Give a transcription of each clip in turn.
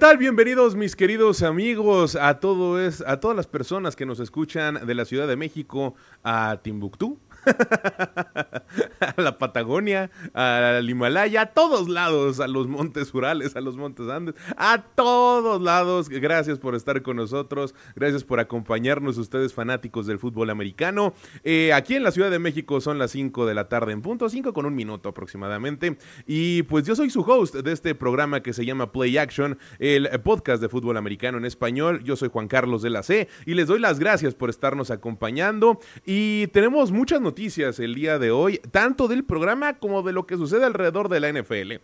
¿Qué tal? Bienvenidos mis queridos amigos a todo es a todas las personas que nos escuchan de la Ciudad de México a Timbuktu, a la Patagonia, al Himalaya, a todos lados, a los montes Urales, a los montes Andes, a todos lados. Gracias por estar con nosotros, gracias por acompañarnos ustedes fanáticos del fútbol americano. Eh, aquí en la Ciudad de México son las 5 de la tarde en punto, 5 con un minuto aproximadamente. Y pues yo soy su host de este programa que se llama Play Action, el podcast de fútbol americano en español. Yo soy Juan Carlos de la C y les doy las gracias por estarnos acompañando. Y tenemos muchas noticias noticias el día de hoy, tanto del programa como de lo que sucede alrededor de la NFL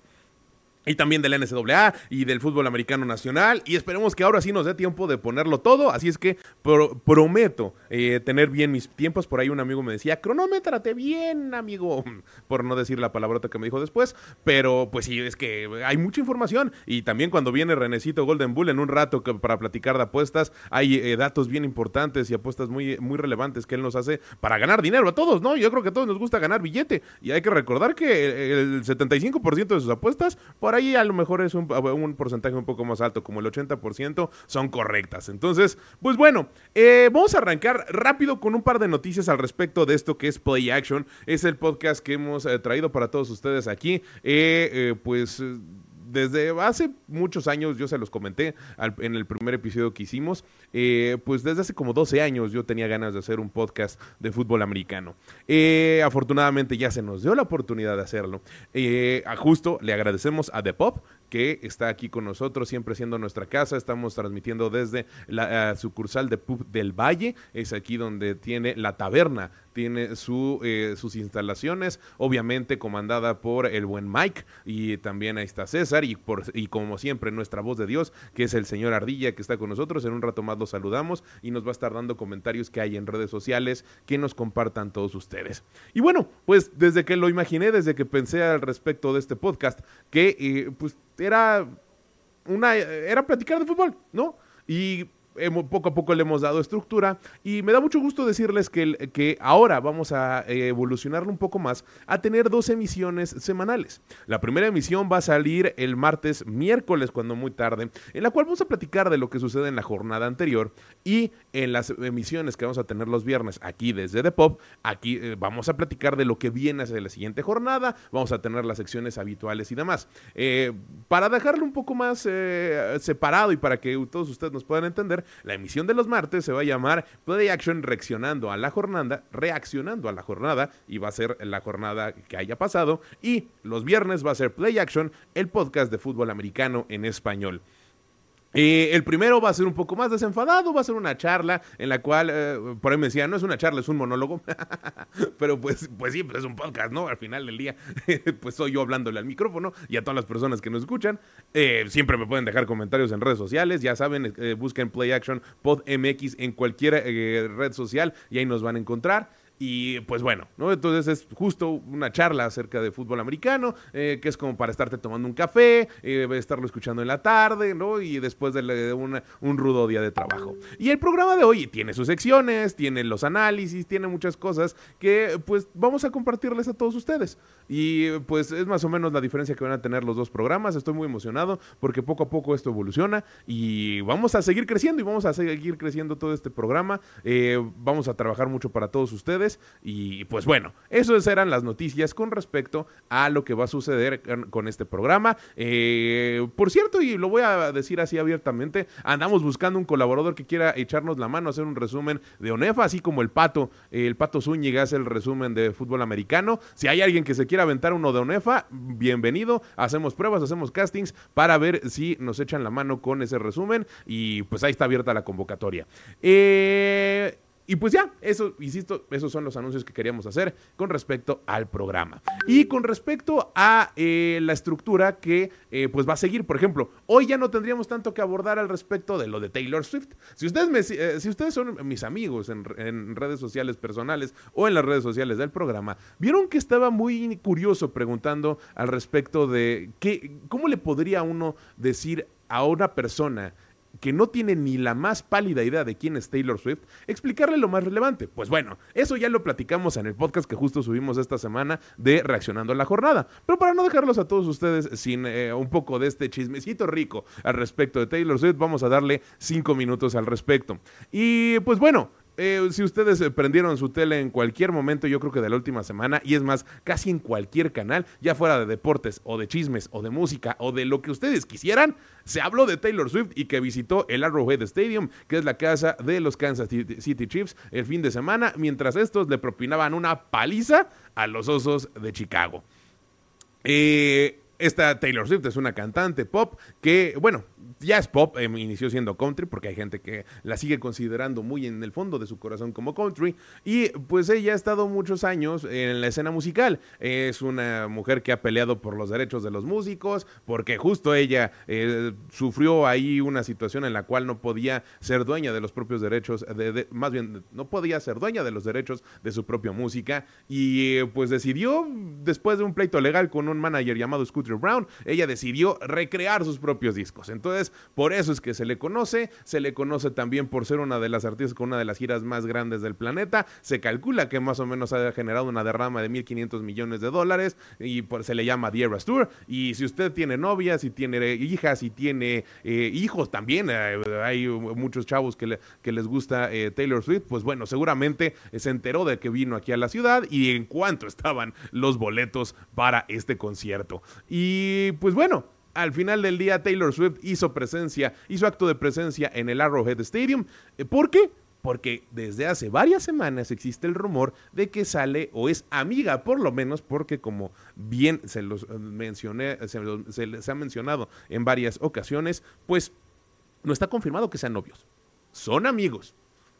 y también del NCAA y del fútbol americano nacional. Y esperemos que ahora sí nos dé tiempo de ponerlo todo. Así es que prometo eh, tener bien mis tiempos. Por ahí un amigo me decía, cronómetrate bien, amigo. Por no decir la palabrota que me dijo después. Pero pues sí, es que hay mucha información. Y también cuando viene Renecito Golden Bull en un rato para platicar de apuestas, hay eh, datos bien importantes y apuestas muy, muy relevantes que él nos hace para ganar dinero a todos, ¿no? Yo creo que a todos nos gusta ganar billete. Y hay que recordar que el 75% de sus apuestas ahí a lo mejor es un, porcentaje un poco más alto, como el 80%, son correctas. Entonces, pues bueno, eh, vamos a arrancar rápido con un par de noticias al respecto de esto que es Play Action. Es el podcast que hemos eh, traído para todos ustedes aquí. Eh, pues desde hace muchos años, yo se los comenté en el primer episodio que hicimos, eh, pues desde hace como 12 años yo tenía ganas de hacer un podcast de fútbol americano. Eh, afortunadamente ya se nos dio la oportunidad de hacerlo. Eh, a justo le agradecemos a The Pop que está aquí con nosotros, siempre siendo nuestra casa. Estamos transmitiendo desde la sucursal de Pub del Valle, es aquí donde tiene la taberna tiene su, eh, sus instalaciones, obviamente comandada por el buen Mike y también ahí está César y, por, y como siempre nuestra voz de Dios, que es el señor Ardilla que está con nosotros. En un rato más lo saludamos y nos va a estar dando comentarios que hay en redes sociales que nos compartan todos ustedes. Y bueno, pues desde que lo imaginé, desde que pensé al respecto de este podcast, que eh, pues era una era platicar de fútbol, ¿no? Y poco a poco le hemos dado estructura y me da mucho gusto decirles que, que ahora vamos a eh, evolucionarlo un poco más a tener dos emisiones semanales. La primera emisión va a salir el martes, miércoles, cuando muy tarde, en la cual vamos a platicar de lo que sucede en la jornada anterior y en las emisiones que vamos a tener los viernes aquí desde The Pop, aquí eh, vamos a platicar de lo que viene hacia la siguiente jornada, vamos a tener las secciones habituales y demás. Eh, para dejarlo un poco más separado y para que todos ustedes nos puedan entender, la emisión de los martes se va a llamar Play Action reaccionando a la jornada, reaccionando a la jornada y va a ser la jornada que haya pasado y los viernes va a ser Play Action, el podcast de fútbol americano en español. Eh, el primero va a ser un poco más desenfadado, va a ser una charla en la cual, eh, por ahí me decía, no es una charla, es un monólogo, pero pues, pues sí, pues es un podcast, ¿no? Al final del día, pues soy yo hablándole al micrófono y a todas las personas que nos escuchan. Eh, siempre me pueden dejar comentarios en redes sociales, ya saben, busquen Play Action Pod MX en cualquier red social y ahí nos van a encontrar. Y pues bueno, ¿no? Entonces es justo una charla acerca de fútbol americano, eh, que es como para estarte tomando un café, eh, estarlo escuchando en la tarde, ¿no? Y después de, un rudo día de trabajo. Y el programa de hoy tiene sus secciones, tiene los análisis, tiene muchas cosas que pues vamos a compartirles a todos ustedes. Y pues es más o menos la diferencia que van a tener los dos programas. Estoy muy emocionado porque poco a poco esto evoluciona y vamos a seguir creciendo y vamos a seguir creciendo todo este programa. Eh, vamos a trabajar mucho para todos ustedes. Y pues bueno, esas eran las noticias con respecto a lo que va a suceder con este programa. Eh, por cierto, y lo voy a decir así abiertamente, andamos buscando un colaborador que quiera echarnos la mano, hacer un resumen de ONEFA, así como el Pato, el Pato Zúñiga hace el resumen de fútbol americano. Si hay alguien que se quiera aventar uno de ONEFA, bienvenido. Hacemos pruebas, hacemos castings para ver si nos echan la mano con ese resumen y pues ahí está abierta la convocatoria. Eh, y pues ya, eso, insisto, esos son los anuncios que queríamos hacer con respecto al programa. Y con respecto a eh, la estructura que eh, pues va a seguir, por ejemplo, hoy ya no tendríamos tanto que abordar al respecto de lo de Taylor Swift. Si ustedes, me, eh, si ustedes son mis amigos en, en, redes sociales personales o en las redes sociales del programa, vieron que estaba muy curioso preguntando al respecto de qué, cómo le podría uno decir a una persona que no tiene ni la más pálida idea de quién es Taylor Swift, explicarle lo más relevante. Pues bueno, eso ya lo platicamos en el podcast que justo subimos esta semana de Reaccionando a la Jornada. Pero para no dejarlos a todos ustedes sin eh, un poco de este chismecito rico al respecto de Taylor Swift, vamos a darle cinco minutos al respecto. Y pues bueno, eh, si ustedes eh, prendieron su tele en cualquier momento, yo creo que de la última semana, y es más, casi en cualquier canal, ya fuera de deportes o de chismes o de música o de lo que ustedes quisieran, se habló de Taylor Swift y que visitó el Arrowhead Stadium, que es la casa de los Kansas City Chiefs, el fin de semana, mientras estos le propinaban una paliza a los Osos de Chicago. Eh, esta Taylor Swift es una cantante pop que, bueno, ya es pop, em, inició siendo country, porque hay gente que la sigue considerando muy en el fondo de su corazón como country, y pues ella ha estado muchos años en la escena musical. Es una mujer que ha peleado por los derechos de los músicos, porque justo ella eh, sufrió ahí una situación en la cual no podía ser dueña de los propios derechos, de, más bien no podía ser dueña de los derechos de su propia música, y pues decidió, después de un pleito legal con un manager llamado Brown, ella decidió recrear sus propios discos. Entonces, por eso es que se le conoce, se le conoce también por ser una de las artistas con una de las giras más grandes del planeta, se calcula que más o menos ha generado una derrama de 1.500 millones de dólares y se le llama The Eras Tour, y si usted tiene novias, si tiene hijas, si tiene eh, hijos también, eh, hay muchos chavos que, les gusta eh, Taylor Swift, pues bueno, seguramente se enteró de que vino aquí a la ciudad y en cuánto estaban los boletos para este concierto. Pues bueno, al final del día Taylor Swift hizo presencia, hizo acto de presencia en el Arrowhead Stadium. Eh, ¿Por qué? Porque desde hace varias semanas existe el rumor de que sale o es amiga, por lo menos, porque como bien se los eh, mencioné, se, ha mencionado en varias ocasiones, pues no está confirmado que sean novios. Son amigos.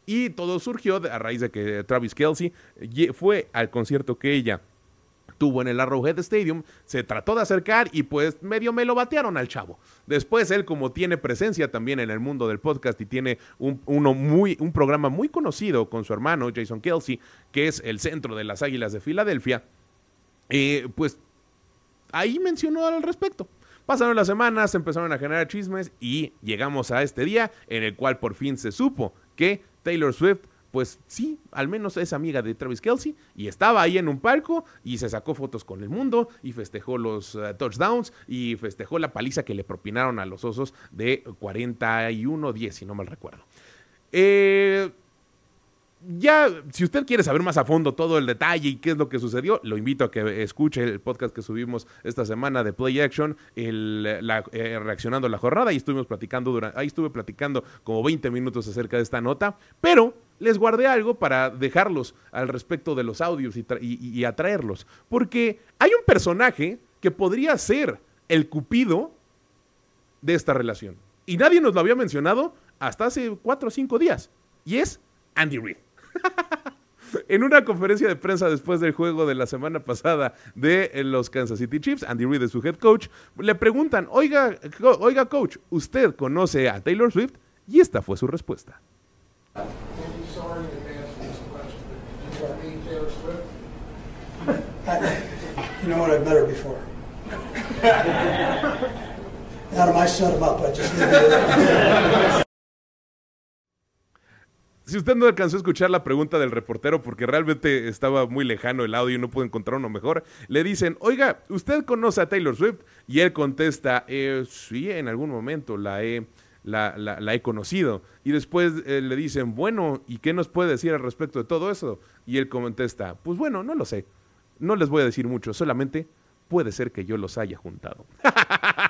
Y todo surgió a raíz de que Travis Kelsey fue al concierto que ella tuvo en el Arrowhead Stadium, se trató de acercar y pues medio me lo batearon al chavo. Después él como tiene presencia también en el mundo del podcast y tiene un, uno muy, un programa muy conocido con su hermano Jason Kelsey, que es el centro de las Águilas de Filadelfia, eh, pues ahí mencionó al respecto. Pasaron las semanas, empezaron a generar chismes y llegamos a este día en el cual por fin se supo que Taylor Swift pues sí, al menos es amiga de Travis Kelsey y estaba ahí en un palco y se sacó fotos con el mundo y festejó los eh, touchdowns y festejó la paliza que le propinaron a los osos de 41-10, si no mal recuerdo. Eh, ya, si usted quiere saber más a fondo todo el detalle y qué es lo que sucedió, lo invito a que escuche el podcast que subimos esta semana de Play Action, eh, reaccionando a la jornada, y estuvimos platicando durante, ahí estuve platicando como 20 minutos acerca de esta nota, pero les guardé algo para dejarlos al respecto de los audios y, atraerlos, porque hay un personaje que podría ser el cupido de esta relación, y nadie nos lo había mencionado hasta hace 4 o 5 días, y es Andy Reid. en una conferencia de prensa después del juego de la semana pasada de eh, los Kansas City Chiefs, Andy Reid es su head coach, le preguntan, oiga, oiga coach, ¿usted conoce a Taylor Swift? Y esta fue su respuesta. You know what? I've met her before. Adam, I set him up. I just Si usted no alcanzó a escuchar la pregunta del reportero porque realmente estaba muy lejano el audio y no pudo encontrar uno mejor, le dicen, oiga, ¿usted conoce a Taylor Swift? Y él contesta, eh, sí, en algún momento la he, la, he conocido. Y después eh, le dicen, bueno, ¿y qué nos puede decir al respecto de todo eso? Y él contesta, pues bueno, no lo sé. No les voy a decir mucho, solamente puede ser que yo los haya juntado.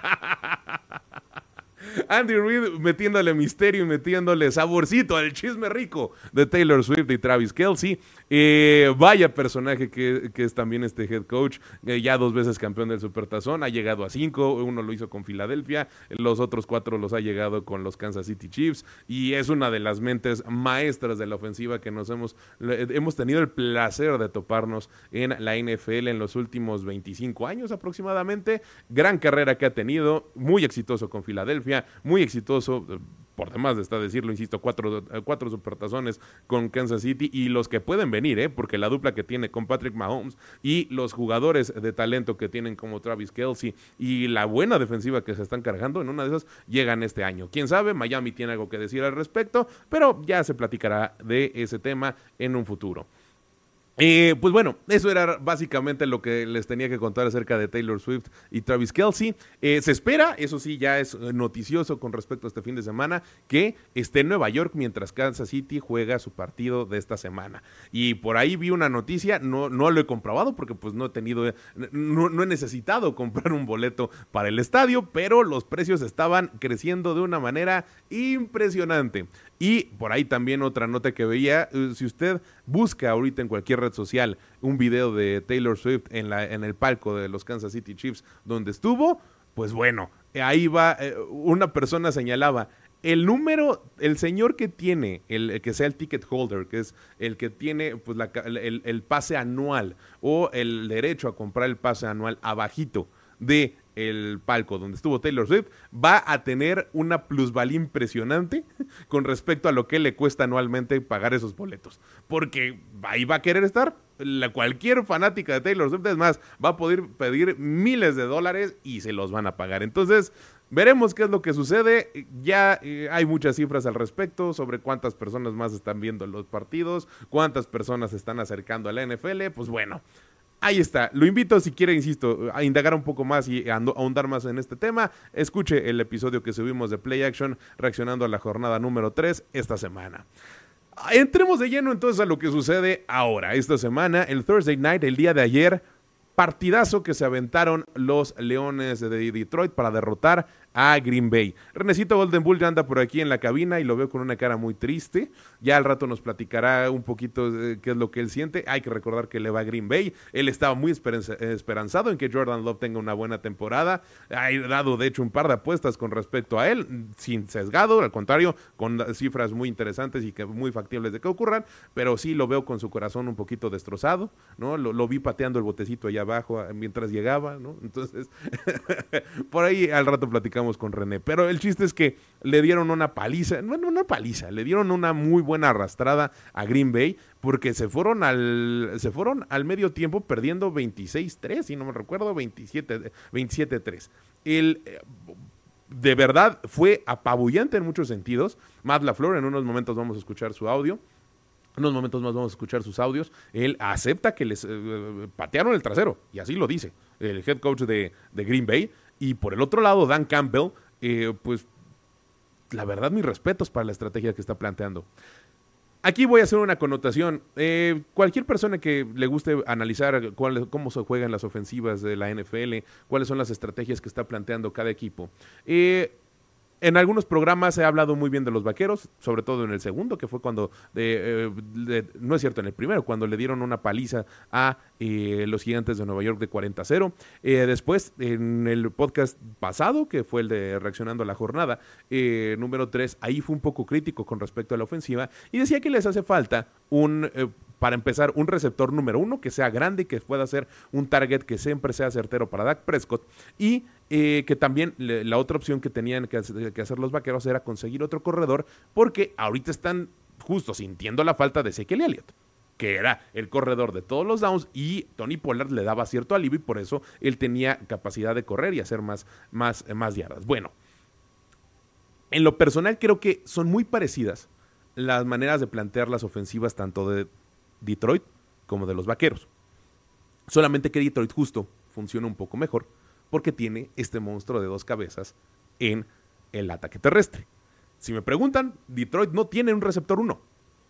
Andy Reid metiéndole misterio y metiéndole saborcito al chisme rico de Taylor Swift y Travis Kelsey. Eh, vaya personaje que, es también este head coach, eh, ya dos veces campeón del Supertazón, ha llegado a cinco, uno lo hizo con Filadelfia, los otros cuatro los ha llegado con los Kansas City Chiefs y es una de las mentes maestras de la ofensiva que nos hemos, hemos tenido el placer de toparnos en la NFL en los últimos 25 años aproximadamente. Gran carrera que ha tenido, muy exitoso con Filadelfia, muy exitoso por demás está decirlo, insisto, cuatro, cuatro supertazones con Kansas City y los que pueden venir, ¿eh? porque la dupla que tiene con Patrick Mahomes y los jugadores de talento que tienen como Travis Kelsey y la buena defensiva que se están cargando, en una de esas llegan este año. Quién sabe, Miami tiene algo que decir al respecto, pero ya se platicará de ese tema en un futuro. Eh, pues bueno, eso era básicamente lo que les tenía que contar acerca de Taylor Swift y Travis Kelsey. Eh, se espera, eso sí, ya es noticioso con respecto a este fin de semana, que esté en Nueva York mientras Kansas City juega su partido de esta semana. Y por ahí vi una noticia, no, no lo he comprobado porque pues no he tenido, no, no he necesitado comprar un boleto para el estadio, pero los precios estaban creciendo de una manera impresionante. Y por ahí también otra nota que veía, eh, si usted busca ahorita en cualquier red social un video de Taylor Swift en, la, en el palco de los Kansas City Chiefs donde estuvo, pues bueno, ahí va, eh, una persona señalaba, el número, el señor que tiene, el, que sea el ticket holder, que es el que tiene pues, el, el, pase anual o el derecho a comprar el pase anual abajito de el palco donde estuvo Taylor Swift, va a tener una plusvalía impresionante con respecto a lo que le cuesta anualmente pagar esos boletos. Porque ahí va a querer estar. La, cualquier fanática de Taylor Swift, es más, va a poder pedir miles de dólares y se los van a pagar. Entonces, veremos qué es lo que sucede. Ya eh, hay muchas cifras al respecto sobre cuántas personas más están viendo los partidos, cuántas personas se están acercando a la NFL. Pues bueno, Ahí está. Lo invito, si quiere, insisto, a indagar un poco más y ahondar más en este tema. Escuche el episodio que subimos de Play Action reaccionando a la jornada número 3 esta semana. Entremos de lleno entonces a lo que sucede ahora. Esta semana, el Thursday Night, el día de ayer, partidazo que se aventaron los Leones de Detroit para derrotar a Green Bay. Renecito Golden Bull ya anda por aquí en la cabina y lo veo con una cara muy triste. Ya al rato nos platicará un poquito qué es lo que él siente. Hay que recordar que le va a Green Bay. Él estaba muy esperanzado en que Jordan Love tenga una buena temporada. Ha dado, de hecho, un par de apuestas con respecto a él, sin sesgado, al contrario, con cifras muy interesantes y que muy factibles de que ocurran. Pero sí lo veo con su corazón un poquito destrozado, ¿no? Lo, lo vi pateando el botecito allá abajo mientras llegaba, ¿no? Entonces, por ahí al rato platicamos con René. Pero el chiste es que le dieron una paliza, no una paliza, le dieron una muy buena arrastrada a Green Bay porque se fueron al, se fueron al medio tiempo perdiendo 26-3, si no me recuerdo, 27-3. El eh, de verdad fue apabullante en muchos sentidos. Matt LaFleur, en unos momentos vamos a escuchar su audio. En unos momentos más vamos a escuchar sus audios. Él acepta que les eh, patearon el trasero, y así lo dice el head coach de, de Green Bay. Y por el otro lado, Dan Campbell, eh, pues la verdad, mis respetos para la estrategia que está planteando. Aquí voy a hacer una connotación. Eh, cualquier persona que le guste analizar cómo se juegan las ofensivas de la NFL, cuáles son las estrategias que está planteando cada equipo, eh, en algunos programas he hablado muy bien de los vaqueros, sobre todo en el segundo, que fue cuando, eh, no es cierto, en el primero, cuando le dieron una paliza a eh, los gigantes de Nueva York de 40-0. Eh, después, en el podcast pasado, que fue el de Reaccionando a la Jornada, número 3, ahí fue un poco crítico con respecto a la ofensiva y decía que les hace falta un para empezar, un receptor número uno que sea grande y que pueda ser un target que siempre sea certero para Dak Prescott. Y eh, que también la otra opción que tenían que hacer, los vaqueros era conseguir otro corredor, porque ahorita están justo sintiendo la falta de Ezekiel Elliott que era el corredor de todos los downs y Tony Pollard le daba cierto alivio y por eso él tenía capacidad de correr y hacer más, más, más yardas. Bueno, en lo personal creo que son muy parecidas las maneras de plantear las ofensivas tanto de Detroit como de los Vaqueros. Solamente que Detroit justo funciona un poco mejor porque tiene este monstruo de dos cabezas en el ataque terrestre. Si me preguntan, Detroit no tiene un receptor 1.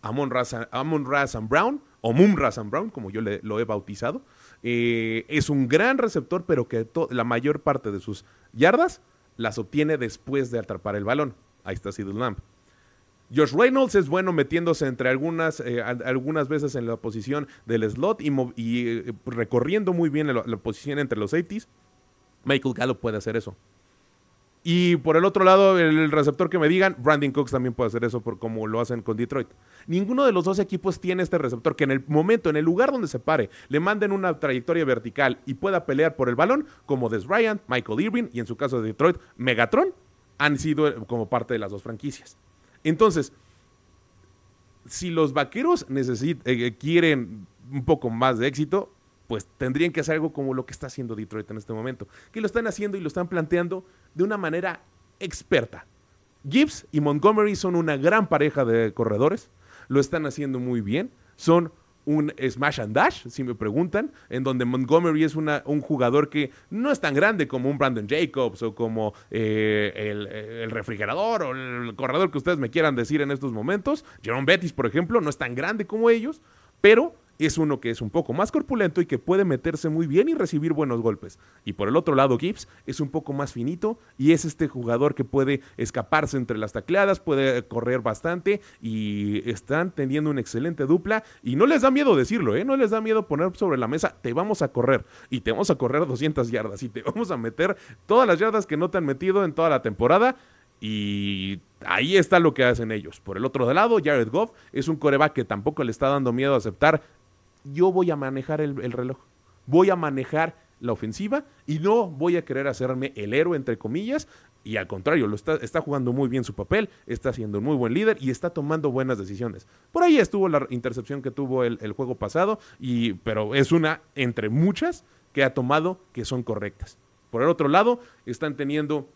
Amon Razan Brown, o Moon Razan Brown, como yo le, lo he bautizado, eh, es un gran receptor, pero que la mayor parte de sus yardas las obtiene después de atrapar el balón. Ahí está Sid Lamb. Josh Reynolds es bueno metiéndose entre algunas, eh, algunas veces en la posición del slot y, eh, recorriendo muy bien la, posición entre los 80 Michael Gallup puede hacer eso. Y por el otro lado, el receptor que me digan, Brandon Cooks también puede hacer eso por como lo hacen con Detroit. Ninguno de los dos equipos tiene este receptor que en el momento, en el lugar donde se pare, le manden una trayectoria vertical y pueda pelear por el balón, como Des Bryant, Michael Irving y en su caso de Detroit, Megatron, han sido como parte de las dos franquicias. Entonces, si los vaqueros eh, quieren un poco más de éxito, pues tendrían que hacer algo como lo que está haciendo Detroit en este momento, que lo están haciendo y lo están planteando de una manera experta. Gibbs y Montgomery son una gran pareja de corredores, lo están haciendo muy bien, son un smash and dash, si me preguntan, en donde Montgomery es una, un jugador que no es tan grande como un Brandon Jacobs o como eh, el, refrigerador o el corredor que ustedes me quieran decir en estos momentos. Jerome Bettis, por ejemplo, no es tan grande como ellos, pero es uno que es un poco más corpulento y que puede meterse muy bien y recibir buenos golpes. Y por el otro lado, Gibbs es un poco más finito y es este jugador que puede escaparse entre las tacleadas, puede correr bastante y están teniendo una excelente dupla. Y no les da miedo decirlo, ¿eh? No les da miedo poner sobre la mesa, te vamos a correr y te vamos a correr 200 yardas y te vamos a meter todas las yardas que no te han metido en toda la temporada. Y ahí está lo que hacen ellos. Por el otro lado, Jared Goff es un coreback que tampoco le está dando miedo a aceptar yo voy a manejar el, reloj, voy a manejar la ofensiva y no voy a querer hacerme el héroe, entre comillas, y al contrario, lo está, está, jugando muy bien su papel, está siendo un muy buen líder y está tomando buenas decisiones. Por ahí estuvo la intercepción que tuvo el, juego pasado, y, pero es una entre muchas que ha tomado que son correctas. Por el otro lado, están teniendo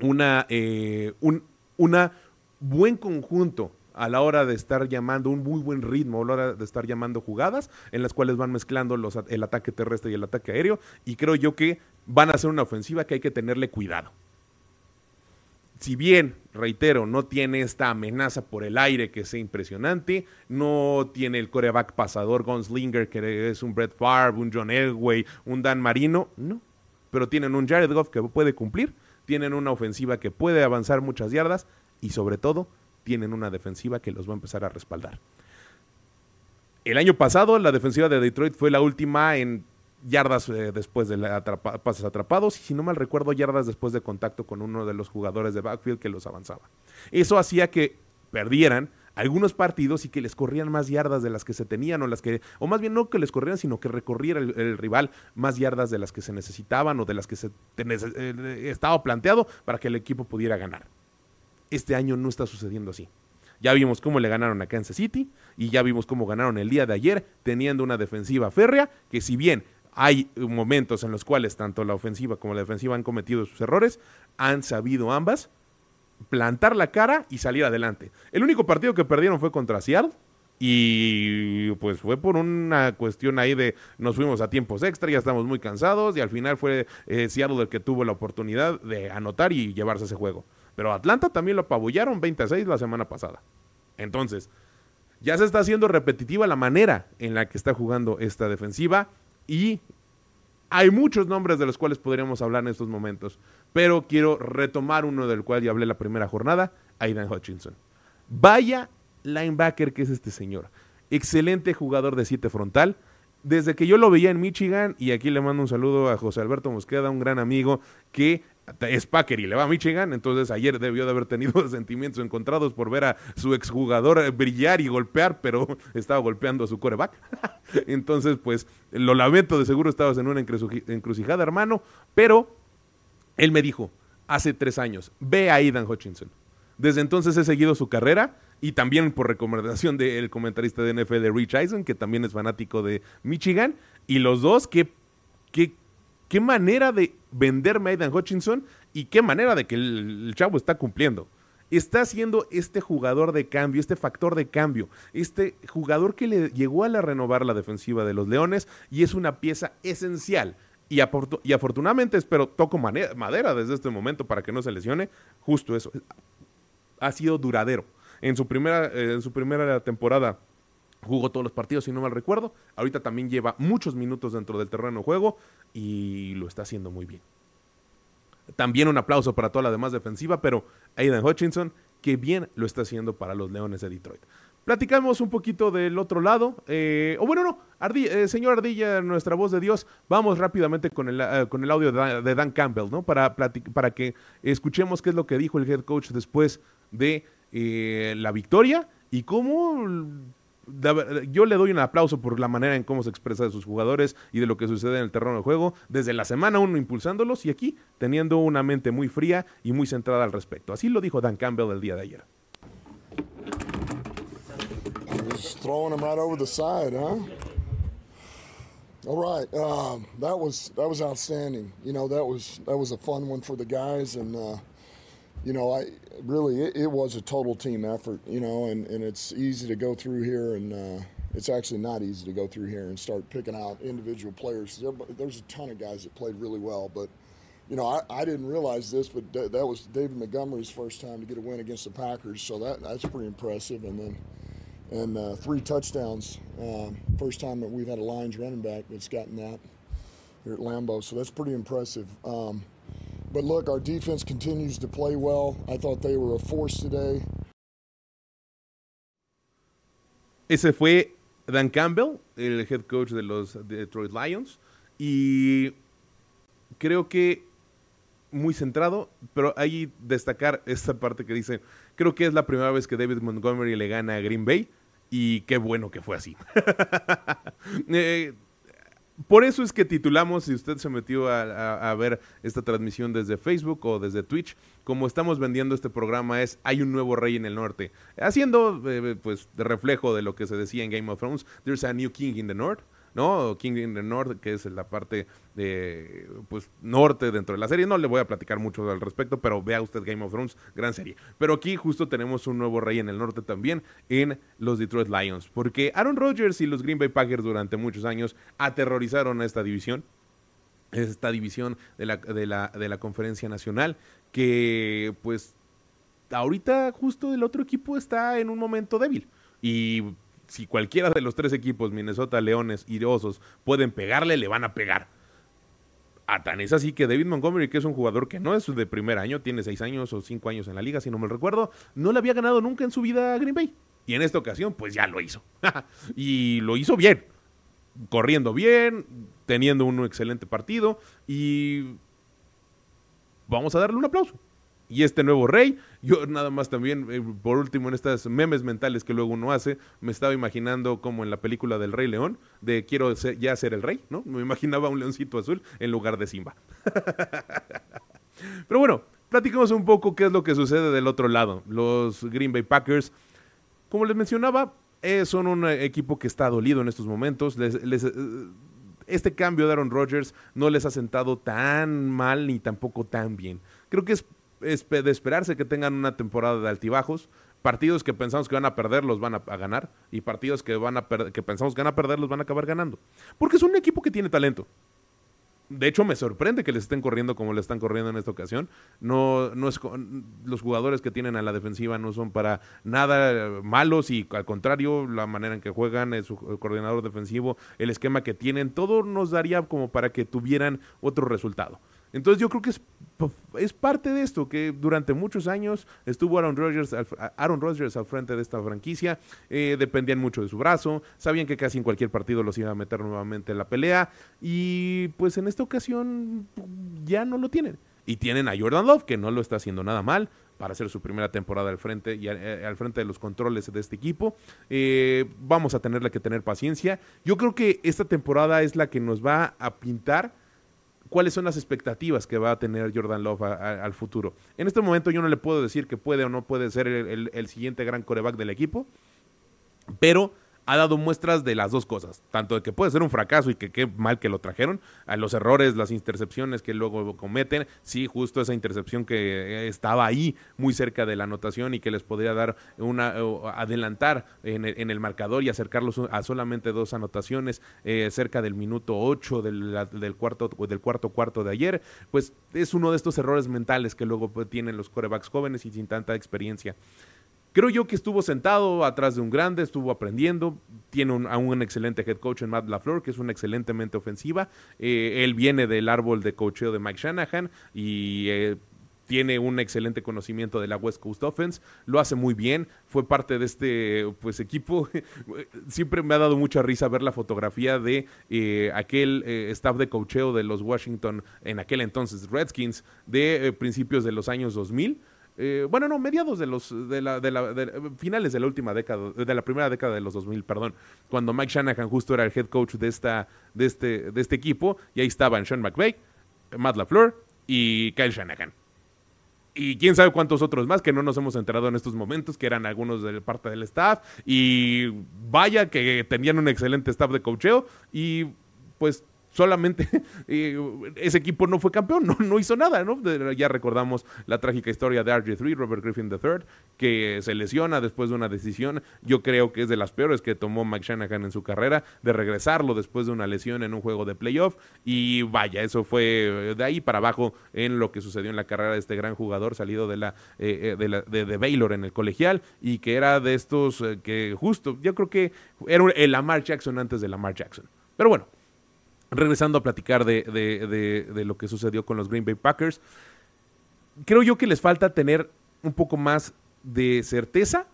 una, eh, un una buen conjunto a la hora de estar llamando un muy buen ritmo, a la hora de estar llamando jugadas en las cuales van mezclando los, el ataque terrestre y el ataque aéreo. Y creo yo que van a ser una ofensiva que hay que tenerle cuidado. Si bien, reitero, no tiene esta amenaza por el aire que sea impresionante, no tiene el coreback pasador Gunslinger que es un Brett Favre, un John Elway, un Dan Marino, no. Pero tienen un Jared Goff que puede cumplir, tienen una ofensiva que puede avanzar muchas yardas y sobre todo tienen una defensiva que los va a empezar a respaldar. El año pasado la defensiva de Detroit fue la última en yardas eh, después de pases atrapados y si no mal recuerdo yardas después de contacto con uno de los jugadores de backfield que los avanzaba. Eso hacía que perdieran algunos partidos y que les corrían más yardas de las que se tenían o las que o más bien no que les corrieran sino que recorriera el, rival más yardas de las que se necesitaban o de las que se eh, estaba planteado para que el equipo pudiera ganar. Este año no está sucediendo así. Ya vimos cómo le ganaron a Kansas City y ya vimos cómo ganaron el día de ayer teniendo una defensiva férrea que si bien hay momentos en los cuales tanto la ofensiva como la defensiva han cometido sus errores, han sabido ambas plantar la cara y salir adelante. El único partido que perdieron fue contra Seattle y pues fue por una cuestión ahí de nos fuimos a tiempos extra, ya estamos muy cansados y al final fue eh, Seattle el que tuvo la oportunidad de anotar y llevarse ese juego. Pero Atlanta también lo apabullaron 26 la semana pasada. Entonces, ya se está haciendo repetitiva la manera en la que está jugando esta defensiva y hay muchos nombres de los cuales podríamos hablar en estos momentos, pero quiero retomar uno del cual ya hablé la primera jornada, Aidan Hutchinson. Vaya linebacker que es este señor. Excelente jugador de siete frontal. Desde que yo lo veía en Michigan, y aquí le mando un saludo a José Alberto Mosqueda, un gran amigo que es Packer y le va a Michigan, entonces ayer debió de haber tenido sentimientos encontrados por ver a su exjugador brillar y golpear, pero estaba golpeando a su coreback. entonces, pues lo lamento, de seguro estabas en una encrucijada, hermano, pero él me dijo hace tres años, ve a Aidan Hutchinson. Desde entonces he seguido su carrera y también por recomendación del comentarista de NFL de Rich Eisen, que también es fanático de Michigan, y los dos, que, que qué manera de vender Aidan Hutchinson y qué manera de que el, chavo está cumpliendo. Está siendo este jugador de cambio, este factor de cambio, este jugador que le llegó a la renovar la defensiva de los Leones y es una pieza esencial. Y, y afortunadamente, espero, toco madera desde este momento para que no se lesione, justo eso. Ha sido duradero. En su primera, eh, en su primera temporada Jugó todos los partidos, si no mal recuerdo. Ahorita también lleva muchos minutos dentro del terreno de juego y lo está haciendo muy bien. También un aplauso para toda la demás defensiva, pero Aidan Hutchinson, que bien lo está haciendo para los Leones de Detroit. Platicamos un poquito del otro lado. Eh, o bueno, no, eh, señor Ardilla, nuestra voz de Dios, vamos rápidamente con el, eh, con el audio de Dan, Campbell, ¿no? Para, para que escuchemos qué es lo que dijo el head coach después de la victoria y cómo yo le doy un aplauso por la manera en cómo se expresa de sus jugadores y de lo que sucede en el terreno de juego, desde la semana uno impulsándolos y aquí teniendo una mente muy fría y muy centrada al respecto. Así lo dijo Dan Campbell el día de ayer. throwing right over the side, huh? All right, uh, that was that was outstanding. You know, that was that was a fun one for the guys, and uh, you know, I really it, it, was a total team effort. You know, and, and it's easy to go through here, and uh, it's actually not easy to go through here and start picking out individual players. There's a ton of guys that played really well, but you know, I, I didn't realize this, but that was David Montgomery's first time to get a win against the Packers, so that that's pretty impressive. And then and uh, three touchdowns. Uh, first time that we've had a Lions running back that's gotten that here at Lambeau, so that's pretty impressive. Um, but look, our defense continues to play well. I thought they were a force today. Ese fue Dan Campbell, el head coach de los Detroit Lions, y creo que muy centrado, pero hay destacar esta parte que dice, creo que es la primera vez que David Montgomery le gana a Green Bay y qué bueno que fue así. Eh, por eso es que titulamos, si usted se metió a, ver esta transmisión desde Facebook o desde Twitch, como estamos vendiendo este programa es Hay un nuevo rey en el norte, haciendo eh, pues de reflejo de lo que se decía en Game of Thrones, There's a new king in the north. ¿No? King in the North, que es la parte de, pues, norte dentro de la serie. No le voy a platicar mucho al respecto, pero vea usted Game of Thrones, gran serie. Pero aquí justo tenemos un nuevo rey en el norte también, en los Detroit Lions, porque Aaron Rodgers y los Green Bay Packers durante muchos años aterrorizaron a esta división esta división de la, de la, de la conferencia nacional, que pues ahorita justo el otro equipo está en un momento débil. Y si cualquiera de los tres equipos, Minnesota, Leones y Osos, pueden pegarle, le van a pegar. A tan es así que David Montgomery, que es un jugador que no es de primer año, tiene seis años o cinco años en la liga, si no me recuerdo, no le había ganado nunca en su vida a Green Bay. Y en esta ocasión, pues ya lo hizo. y lo hizo bien. Corriendo bien, teniendo un excelente partido y vamos a darle un aplauso y este nuevo rey. Yo nada más también, eh, por último, en estas memes mentales que luego uno hace, me estaba imaginando como en la película del Rey León, de quiero ya ser el rey, ¿no? Me imaginaba un leoncito azul en lugar de Simba. Pero bueno, platicamos un poco qué es lo que sucede del otro lado. Los Green Bay Packers, como les mencionaba, eh, son un equipo que está dolido en estos momentos. Les, eh, este cambio de Aaron Rodgers no les ha sentado tan mal ni tampoco tan bien. Creo que es es de esperarse que tengan una temporada de altibajos. Partidos que pensamos que van a perder los van a, ganar y partidos que, van a que pensamos que van a perder los van a acabar ganando. Porque es un equipo que tiene talento. De hecho, me sorprende que les estén corriendo como le están corriendo en esta ocasión. No, no es, los jugadores que tienen a la defensiva no son para nada malos y al contrario, la manera en que juegan, el, su coordinador defensivo, el esquema que tienen, todo nos daría como para que tuvieran otro resultado. Entonces yo creo que es, es parte de esto, que durante muchos años estuvo Aaron Rodgers al, Aaron Rodgers al frente de esta franquicia, eh, dependían mucho de su brazo, sabían que casi en cualquier partido los iba a meter nuevamente en la pelea y pues en esta ocasión ya no lo tienen. Y tienen a Jordan Love, que no lo está haciendo nada mal para hacer su primera temporada al frente y eh, al, frente de los controles de este equipo. Eh, vamos a tenerle que tener paciencia. Yo creo que esta temporada es la que nos va a pintar cuáles son las expectativas que va a tener Jordan Love al futuro. En este momento yo no le puedo decir que puede o no puede ser el, el siguiente gran coreback del equipo, pero ha dado muestras de las dos cosas, tanto de que puede ser un fracaso y que qué mal que lo trajeron, a los errores, las intercepciones que luego cometen, sí, justo esa intercepción que estaba ahí muy cerca de la anotación y que les podría dar una, adelantar en el, marcador y acercarlos a solamente dos anotaciones eh, cerca del minuto 8 del, del, cuarto, del cuarto cuarto de ayer, pues es uno de estos errores mentales que luego tienen los corebacks jóvenes y sin tanta experiencia. Creo yo que estuvo sentado atrás de un grande, estuvo aprendiendo, tiene un, un excelente head coach en Matt LaFleur, que es una excelentemente ofensiva. Eh, él viene del árbol de coacheo de Mike Shanahan y eh, tiene un excelente conocimiento de la West Coast Offense, lo hace muy bien, fue parte de este pues equipo. Siempre me ha dado mucha risa ver la fotografía de eh, aquel staff de coacheo de los Washington, en aquel entonces Redskins, de principios de los años 2000 eh, bueno, no, mediados de los, de la, de la finales de la última década, de la primera década de los 2000, perdón, cuando Mike Shanahan justo era el head coach de, esta, de, este, de este equipo, y ahí estaban Sean McVay, Matt LaFleur y Kyle Shanahan y quién sabe cuántos otros más que no nos hemos enterado en estos momentos, que eran algunos de parte del staff. Y vaya que tenían un excelente staff de cocheo. Y pues solamente ese equipo no fue campeón, no, no hizo nada, ¿no? ya recordamos la trágica historia de RG3, Robert Griffin III, que se lesiona después de una decisión, yo creo que es de las peores que tomó Mike Shanahan en su carrera, de regresarlo después de una lesión en un juego de playoff, y vaya, eso fue de ahí para abajo en lo que sucedió en la carrera de este gran jugador salido de la, eh, eh, de, de, Baylor en el colegial, y que era de estos eh, que justo, yo creo que era el Lamar Jackson antes de Lamar Jackson. Pero bueno, regresando a platicar de, lo que sucedió con los Green Bay Packers, creo yo que les falta tener un poco más de certeza,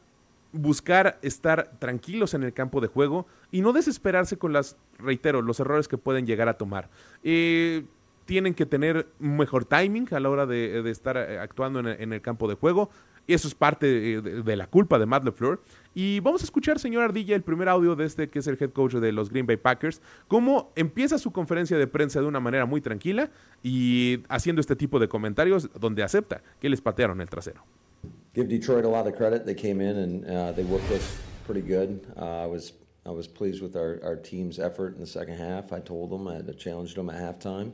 buscar estar tranquilos en el campo de juego y no desesperarse con las, reitero, los errores que pueden llegar a tomar. Eh, tienen que tener mejor timing a la hora de, estar eh, actuando en el, campo de juego. Y eso es parte de, la culpa de Matt LeFleur. Y vamos a escuchar, señor Ardilla, el primer audio de este que es el head coach de los Green Bay Packers, cómo empieza su conferencia de prensa de una manera muy tranquila y haciendo este tipo de comentarios donde acepta que les patearon el trasero. Give Detroit a lot of credit. They came in and uh, they worked us pretty good. Uh, I was I was pleased with our, our team's effort in the second half. I told them I challenged them at halftime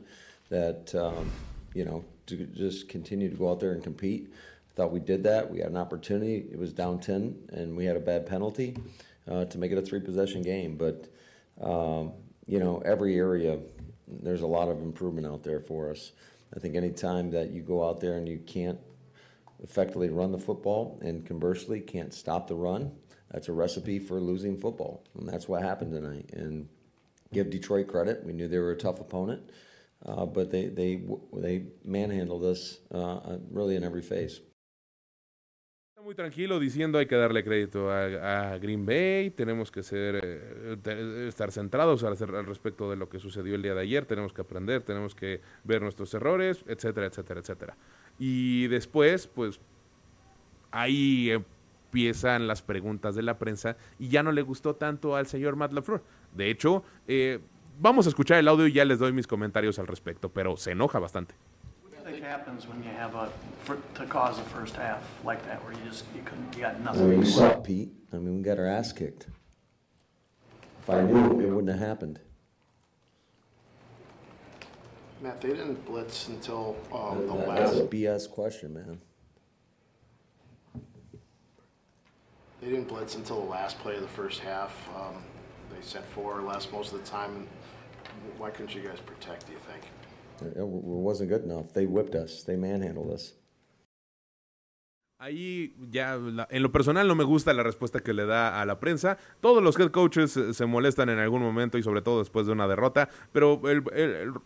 that um, you know to just continue to go out there and compete. Thought we did that. We had an opportunity. It was down 10, and we had a bad penalty uh, to make it a three possession game. But, um, you know, every area, there's a lot of improvement out there for us. I think any time that you go out there and you can't effectively run the football and conversely can't stop the run, that's a recipe for losing football. And that's what happened tonight. And give Detroit credit. We knew they were a tough opponent, uh, but they, they, they manhandled us uh, really in every phase. Muy tranquilo diciendo hay que darle crédito a, Green Bay, tenemos que ser eh, estar centrados al, respecto de lo que sucedió el día de ayer, tenemos que aprender, tenemos que ver nuestros errores, etcétera, etcétera, etcétera. Y después, pues ahí empiezan las preguntas de la prensa y ya no le gustó tanto al señor Matt LaFleur. De hecho, eh, vamos a escuchar el audio y ya les doy mis comentarios al respecto, pero se enoja bastante. Think happens when you have a for, to cause a first half like that where you just you couldn't you got nothing. I mean, we saw Pete. I mean, we got our ass kicked. If I knew, it wouldn't have happened. Matt, they didn't blitz until um, the that, last. That's a BS question, man. They didn't blitz until the last play of the first half. Um, they sent four or less most of the time. Why couldn't you guys protect? Do you think? It wasn't good enough. They whipped us. They manhandled us. Ahí ya en lo personal no me gusta la respuesta que le da a la prensa. Todos los head coaches se molestan en algún momento y sobre todo después de una derrota, pero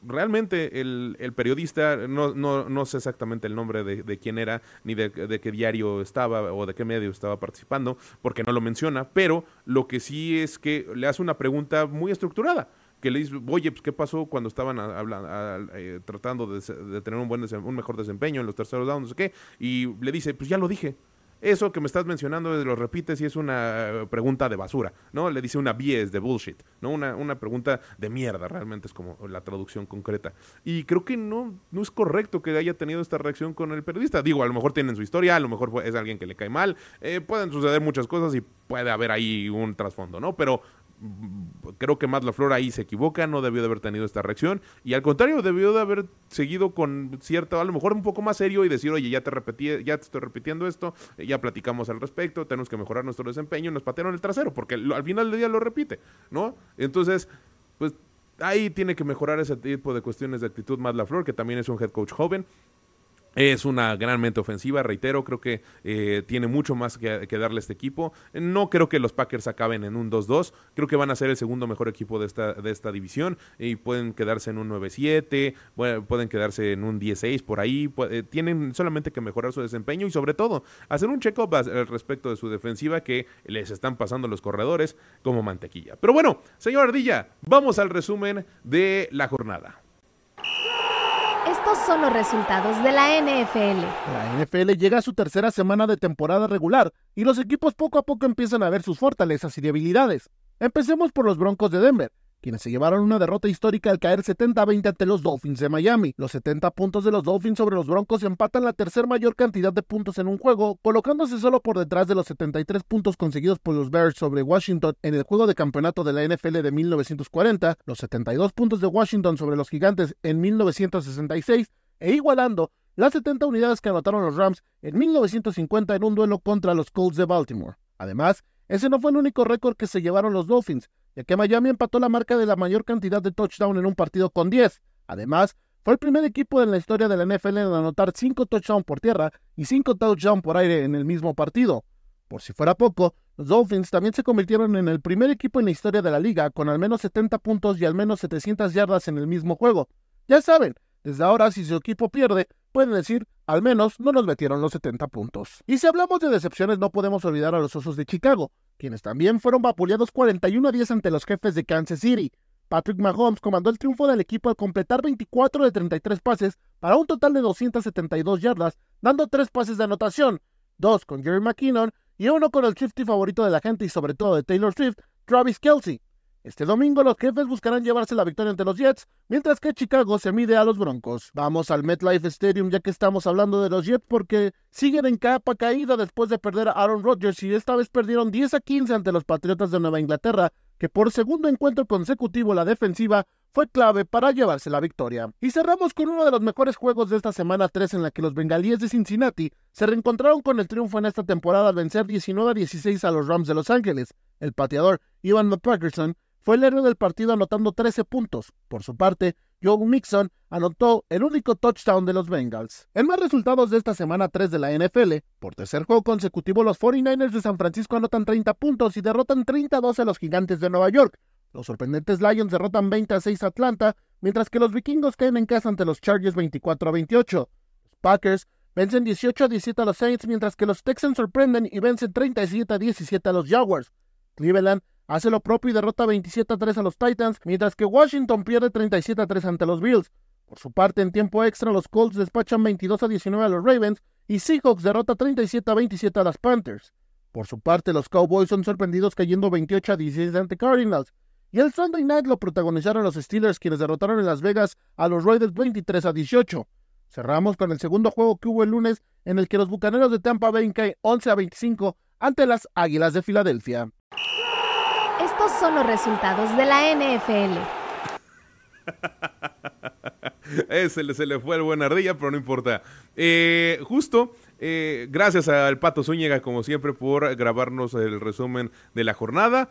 realmente el, periodista, no, no, no, sé exactamente el nombre de, quién era, ni de, de, qué diario estaba o de qué medio estaba participando, porque no lo menciona, pero lo que sí es que le hace una pregunta muy estructurada que le dice, oye, pues, ¿qué pasó cuando estaban eh, tratando de, tener un, buen un mejor desempeño en los terceros downs, no sé qué? Y le dice, pues ya lo dije. Eso que me estás mencionando lo repites y es una pregunta de basura, ¿no? Le dice una bies de bullshit, ¿no? Una, una pregunta de mierda, realmente es como la traducción concreta. Y creo que no, no es correcto que haya tenido esta reacción con el periodista. Digo, a lo mejor tienen su historia, a lo mejor es alguien que le cae mal, eh, pueden suceder muchas cosas y puede haber ahí un trasfondo, ¿no? Pero creo que Matt ahí se equivoca, no debió de haber tenido esta reacción y al contrario, debió de haber seguido con cierto, a lo mejor un poco más serio y decir, oye, ya te repetí, ya te estoy repitiendo esto, ya platicamos al respecto, tenemos que mejorar nuestro desempeño, nos patearon el trasero, porque al final del día lo repite, ¿no? Entonces, pues ahí tiene que mejorar ese tipo de cuestiones de actitud Matt que también es un head coach joven, es una gran mente ofensiva, reitero, creo que eh, tiene mucho más que, darle a este equipo. No creo que los Packers acaben en un 2-2, creo que van a ser el segundo mejor equipo de esta, de esta división y pueden quedarse en un 9-7, pueden quedarse en un 10-6 por ahí, eh, tienen solamente que mejorar su desempeño y sobre todo hacer un check-up al respecto de su defensiva que les están pasando los corredores como mantequilla. Pero bueno, señor Ardilla, vamos al resumen de la jornada Son los resultados de la NFL. La NFL llega a su tercera semana de temporada regular y los equipos poco a poco empiezan a ver sus fortalezas y debilidades. Empecemos por los Broncos de Denver, quienes se llevaron una derrota histórica al caer 70-20 ante los Dolphins de Miami. Los 70 puntos de los Dolphins sobre los Broncos empatan la tercera mayor cantidad de puntos en un juego, colocándose solo por detrás de los 73 puntos conseguidos por los Bears sobre Washington en el juego de campeonato de la NFL de 1940, los 72 puntos de Washington sobre los Gigantes en 1966 e igualando las 70 unidades que anotaron los Rams en 1950 en un duelo contra los Colts de Baltimore. Además, ese no fue el único récord que se llevaron los Dolphins, ya que Miami empató la marca de la mayor cantidad de touchdowns en un partido con 10. Además, fue el primer equipo en la historia de la NFL en anotar 5 touchdowns por tierra y 5 touchdowns por aire en el mismo partido. Por si fuera poco, los Dolphins también se convirtieron en el primer equipo en la historia de la liga con al menos 70 puntos y al menos 700 yardas en el mismo juego. Ya saben, desde ahora si su equipo pierde, pueden decir, al menos no nos metieron los 70 puntos. Y si hablamos de decepciones, no podemos olvidar a los Osos de Chicago, quienes también fueron vapuleados 41 a 10 ante los jefes de Kansas City. Patrick Mahomes comandó el triunfo del equipo al completar 24 de 33 pases para un total de 272 yardas, dando 3 pases de anotación, 2 con Jerry McKinnon y uno con el Swifty favorito de la gente y sobre todo de Taylor Swift, Travis Kelsey. Este domingo los jefes buscarán llevarse la victoria ante los Jets, mientras que Chicago se mide a los Broncos. Vamos al MetLife Stadium ya que estamos hablando de los Jets porque siguen en capa caída después de perder a Aaron Rodgers y esta vez perdieron 10 a 15 ante los Patriotas de Nueva Inglaterra, que por segundo encuentro consecutivo la defensiva fue clave para llevarse la victoria. Y cerramos con uno de los mejores juegos de esta semana 3 en la que los bengalíes de Cincinnati se reencontraron con el triunfo en esta temporada al vencer 19 a 16 a los Rams de Los Ángeles. El pateador Ivan McPherson fue el héroe del partido anotando 13 puntos. Por su parte, Joe Mixon anotó el único touchdown de los Bengals. En más resultados de esta semana 3 de la NFL, por tercer juego consecutivo los 49ers de San Francisco anotan 30 puntos y derrotan 32 a los Gigantes de Nueva York. Los sorprendentes Lions derrotan 20 a 6 a Atlanta, mientras que los vikingos caen en casa ante los Chargers 24 a 28. Los Packers vencen 18 a 17 a los Saints, mientras que los Texans sorprenden y vencen 37 a 17 a los Jaguars. Cleveland hace lo propio y derrota 27 a 3 a los Titans, mientras que Washington pierde 37 a 3 ante los Bills. Por su parte, en tiempo extra, los Colts despachan 22 a 19 a los Ravens y Seahawks derrota 37 a 27 a las Panthers. Por su parte, los Cowboys son sorprendidos cayendo 28 a 16 ante Cardinals. Y el Sunday Night lo protagonizaron los Steelers, quienes derrotaron en Las Vegas a los Raiders 23 a 18. Cerramos con el segundo juego que hubo el lunes, en el que los Bucaneros de Tampa Bay caen 11 a 25 ante las Águilas de Filadelfia. Estos son los resultados de la NFL. se, le, se le fue el buen ardilla, pero no importa. Eh, justo, eh, gracias al Pato Zúñiga, como siempre, por grabarnos el resumen de la jornada.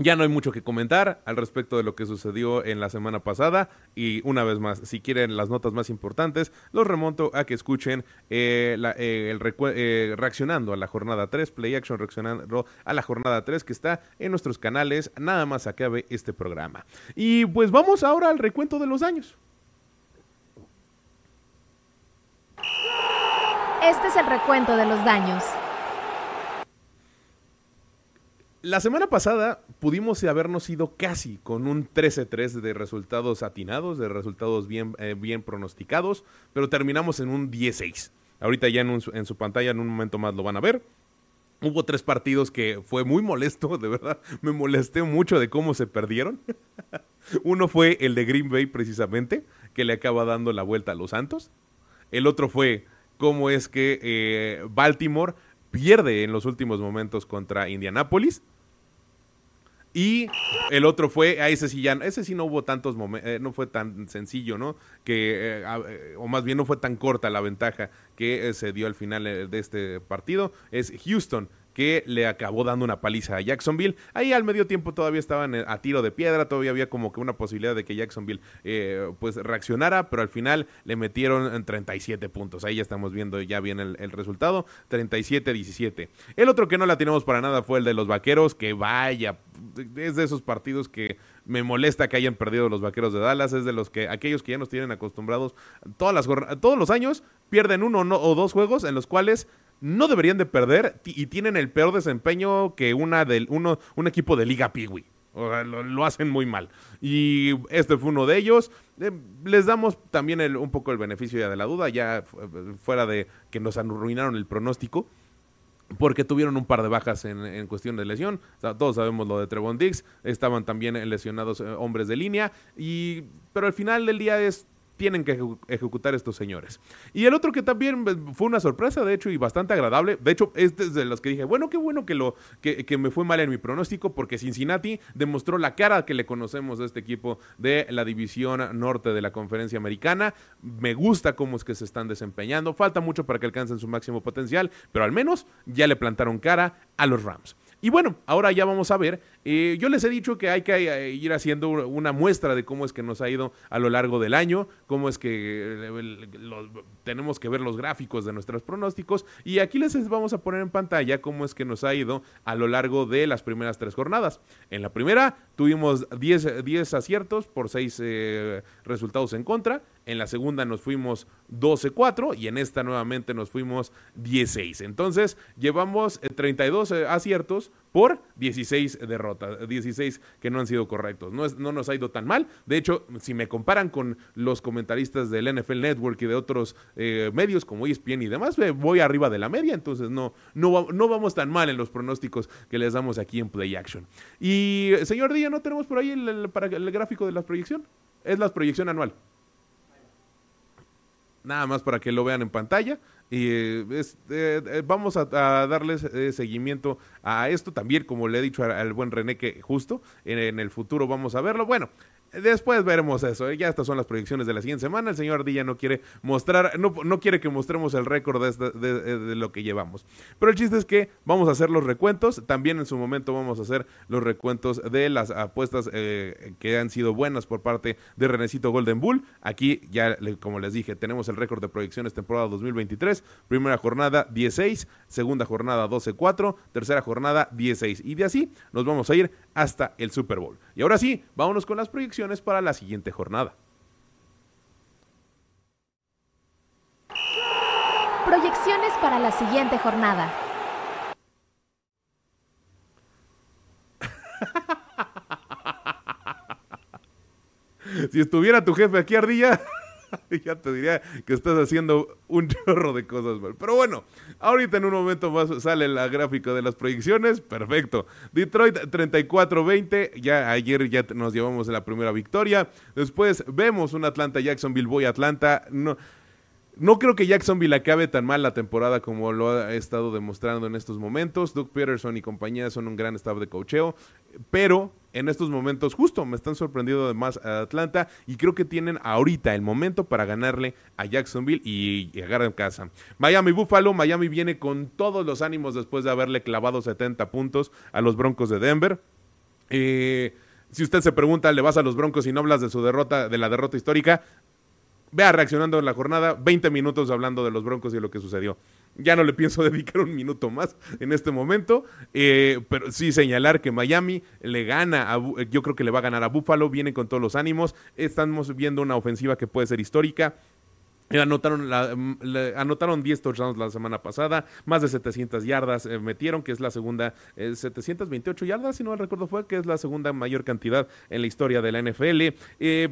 Ya no hay mucho que comentar al respecto de lo que sucedió en la semana pasada. Y una vez más, si quieren las notas más importantes, los remonto a que escuchen eh, eh, el eh, reaccionando a la jornada 3, Play Action reaccionando a la jornada 3 que está en nuestros canales, nada más acabe este programa. Y pues vamos ahora al recuento de los años. Este es el recuento de los daños. La semana pasada pudimos habernos ido casi con un 13-3 de resultados atinados, de resultados bien, eh, pronosticados, pero terminamos en un 16. Ahorita ya en, en su pantalla en un momento más lo van a ver. Hubo tres partidos que fue muy molesto, de verdad. Me molesté mucho de cómo se perdieron. Uno fue el de Green Bay, precisamente, que le acaba dando la vuelta a los Santos. El otro fue cómo es que eh, Baltimore pierde en los últimos momentos contra Indianapolis. Y el otro fue, a ese sí ya, ese sí no hubo tantos momentos, eh, no fue tan sencillo, ¿no? Que, eh, eh, o más bien no fue tan corta la ventaja que se dio al final de este partido. Es Houston, que le acabó dando una paliza a Jacksonville. Ahí al medio tiempo todavía estaban eh, a tiro de piedra, todavía había como que una posibilidad de que Jacksonville eh, pues reaccionara, pero al final le metieron 37 puntos. Ahí ya estamos viendo ya bien el, resultado, 37-17. El otro que no la tenemos para nada fue el de los Vaqueros, que vaya, es de esos partidos que me molesta que hayan perdido los Vaqueros de Dallas, es de los que aquellos que ya nos tienen acostumbrados todas las todos los años pierden uno o dos juegos en los cuales no deberían de perder y tienen el peor desempeño que una del, uno, un equipo de Liga Piwi. O sea, lo, hacen muy mal. Y este fue uno de ellos. Eh, les damos también un poco el beneficio ya de la duda, ya fu- fuera de que nos arruinaron el pronóstico porque tuvieron un par de bajas en, cuestión de lesión. Todos sabemos lo de Trevon Diggs. Estaban también lesionados eh, hombres de línea. Y, pero al final del día es tienen que ejecu- ejecutar estos señores. Y el otro que también eh, fue una sorpresa, de hecho, y bastante agradable. De hecho, es de los que dije, bueno, qué bueno que, lo, que, que me fue mal en mi pronóstico, porque Cincinnati demostró la cara que le conocemos de este equipo de la división norte de la conferencia americana. Me gusta cómo es que se están desempeñando. Falta mucho para que alcancen su máximo potencial, pero al menos ya le plantaron cara a los Rams. Y bueno, ahora ya vamos a ver. eh, yo les he dicho que hay que eh, ir haciendo una muestra de cómo es que nos ha ido a lo largo del año, cómo es que eh, tenemos que ver los gráficos de nuestros pronósticos. Y aquí les vamos a poner en pantalla cómo es que nos ha ido a lo largo de las primeras tres jornadas. En la primera tuvimos 10, 10 aciertos por 6 resultados en contra. En la segunda nos fuimos 12-4 y en esta nuevamente nos fuimos 16. Entonces llevamos eh, 32 eh, aciertos por 16 derrotas, 16 que no han sido correctos. No, no nos ha ido tan mal. De hecho, si me comparan con los comentaristas del NFL Network y de otros eh, medios como ESPN y demás, eh, voy arriba de la media. Entonces no, no, no vamos tan mal en los pronósticos que les damos aquí en Play Action. Y, eh, señor Díaz, ¿no tenemos por ahí el, el gráfico de la proyección? Es la proyección anual nada más para que lo vean en pantalla. Y eh, eh, eh, vamos a, darles eh, seguimiento a esto también, como le he dicho al, al buen René, que justo en, en el futuro vamos a verlo. Bueno, después veremos eso. eh, Ya estas son las proyecciones de la siguiente semana. El señor Ardilla no quiere mostrar, no, no quiere que mostremos el récord de, esta- de- lo que llevamos. Pero el chiste es que vamos a hacer los recuentos. También en su momento vamos a hacer los recuentos de las apuestas eh, que han sido buenas por parte de Renecito Golden Bull. Aquí ya, como les dije, tenemos el récord de proyecciones temporada 2023. Primera jornada 16, segunda jornada 12-4, tercera jornada 16. Y de así nos vamos a ir hasta el Super Bowl. Y ahora sí, vámonos con las proyecciones para la siguiente jornada. Proyecciones para la siguiente jornada. Si estuviera tu jefe aquí, Ardilla, ya te diría que estás haciendo un chorro de cosas mal. Pero bueno, ahorita en un momento más sale la gráfica de las proyecciones. Perfecto. Detroit 34-20. Ya ayer ya nos llevamos la primera victoria. Después vemos un Atlanta Jacksonville. Voy Atlanta. No. No creo que Jacksonville acabe tan mal la temporada como lo ha estado demostrando en estos momentos. Doug Peterson y compañía son un gran staff de cocheo, pero en estos momentos justo me están sorprendiendo de más a Atlanta y creo que tienen ahorita el momento para ganarle a Jacksonville y llegar a casa. Miami Buffalo, Miami viene con todos los ánimos después de haberle clavado 70 puntos a los Broncos de Denver. Eh, si usted se pregunta, ¿le vas a los Broncos y no hablas de su derrota, de la derrota histórica? Vea reaccionando en la jornada, 20 minutos hablando de los Broncos y lo que sucedió. Ya no le pienso dedicar un minuto más en este momento, eh, pero sí señalar que Miami le gana, a yo creo que le va a ganar a Buffalo, viene con todos los ánimos, estamos viendo una ofensiva que puede ser histórica. Anotaron, la- mm, anotaron 10 touchdowns la semana pasada, más de 700 yardas eh, metieron, que es la segunda, eh, 728 yardas, si no mal recuerdo fue, que es la segunda mayor cantidad en la historia de la NFL. Eh,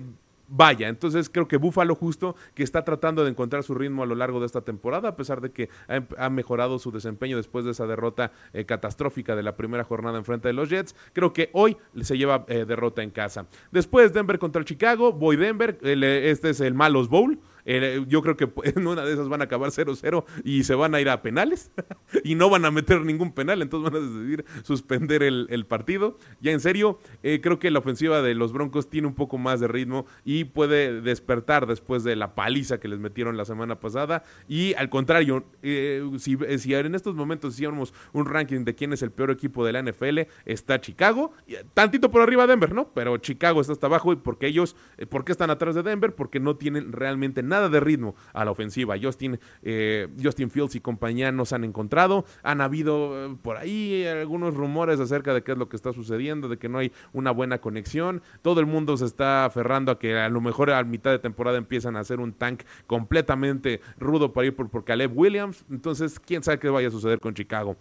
Vaya, entonces creo que Buffalo justo que está tratando de encontrar su ritmo a lo largo de esta temporada, a pesar de que ha, em- mejorado su desempeño después de esa derrota eh, catastrófica de la primera jornada en frente de los Jets. Creo que hoy se lleva eh, derrota en casa. Después Denver contra Chicago, voy Denver, eh, este es el Malos Bowl. Eh, yo creo que en una de esas van a acabar 0-0 y se van a ir a penales y no van a meter ningún penal, entonces van a decidir suspender el, el partido. Ya en serio, eh, creo que la ofensiva de los Broncos tiene un poco más de ritmo y puede despertar después de la paliza que les metieron la semana pasada. Y al contrario, eh, si, si en estos momentos hiciéramos un ranking de quién es el peor equipo de la NFL, está Chicago, eh, tantito por arriba Denver, ¿no? Pero Chicago está hasta abajo y porque ellos, eh, ¿por qué están atrás de Denver? Porque no tienen realmente nada de ritmo a la ofensiva. Justin, eh, Justin Fields y compañía no se han encontrado. Han habido eh, por ahí algunos rumores acerca de qué es lo que está sucediendo, de que no hay una buena conexión. Todo el mundo se está aferrando a que a lo mejor a mitad de temporada empiezan a hacer un tank completamente rudo para ir por, por Caleb Williams. Entonces, quién sabe qué vaya a suceder con Chicago.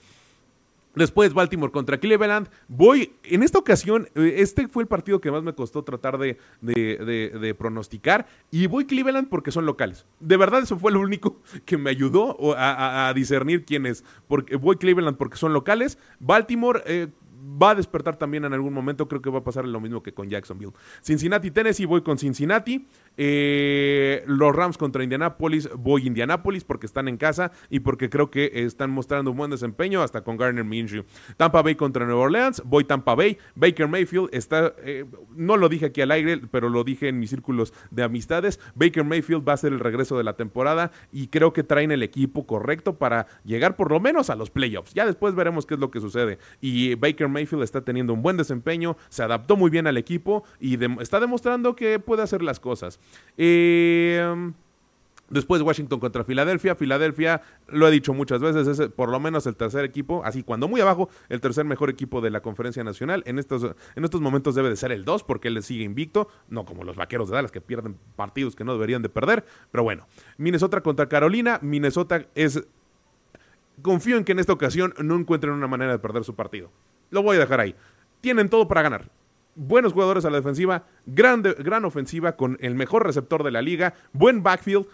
Después Baltimore contra Cleveland. Voy, en esta ocasión, eh, este fue el partido que más me costó tratar de, pronosticar. Y voy Cleveland porque son locales. De verdad, eso fue lo único que me ayudó a discernir quién es. Porque, voy Cleveland porque son locales. Baltimore eh, va a despertar también en algún momento. Creo que va a pasar lo mismo que con Jacksonville. Cincinnati, Tennessee, voy con Cincinnati. Eh, los Rams contra Indianapolis, voy Indianapolis porque están en casa y porque creo que están mostrando un buen desempeño hasta con Garner Minshew. Tampa Bay contra Nueva Orleans, voy Tampa Bay. Baker Mayfield está, eh, no lo dije aquí al aire, pero lo dije en mis círculos de amistades. Baker Mayfield va a ser el regreso de la temporada y creo que traen el equipo correcto para llegar por lo menos a los playoffs. Ya después veremos qué es lo que sucede. Y Baker Mayfield está teniendo un buen desempeño, se adaptó muy bien al equipo y está demostrando que puede hacer las cosas. Eh, Después Washington contra Filadelfia. Filadelfia, lo he dicho muchas veces, es por lo menos el tercer equipo, así cuando muy abajo, el tercer mejor equipo de la conferencia nacional. En estos, en estos momentos debe de ser el 2 porque él le sigue invicto, no como los vaqueros de Dallas que pierden partidos que no deberían de perder. Pero bueno, Minnesota contra Carolina. Minnesota es... Confío en que en esta ocasión no encuentren una manera de perder su partido. Lo voy a dejar ahí. Tienen todo para ganar buenos jugadores a la defensiva, grande, gran ofensiva con el mejor receptor de la liga, buen backfield,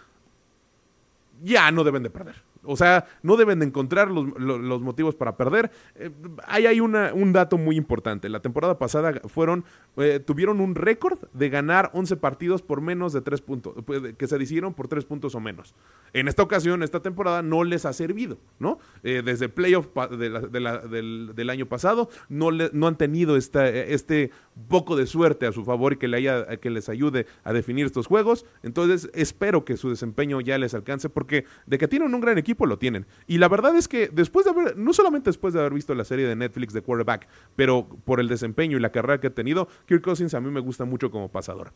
ya no deben de perder. O sea, no deben de encontrar los, lo- los motivos para perder. Eh, hay una- un dato muy importante. La temporada pasada fueron, eh, tuvieron un récord de ganar 11 partidos por menos de 3 puntos, pues, que se decidieron por 3 puntos o menos. En esta ocasión, esta temporada no les ha servido, ¿no? Eh, desde playoff del, del año pasado, no, le- no han tenido esta, este poco de suerte a su favor que, le haya, que les ayude a definir estos juegos. Entonces, espero que su desempeño ya les alcance, porque de que tienen un gran equipo, lo tienen. Y la verdad es que después de haber, no solamente después de haber visto la serie de Netflix de Quarterback, pero por el desempeño y la carrera que ha tenido, Kirk Cousins a mí me gusta mucho como pasador.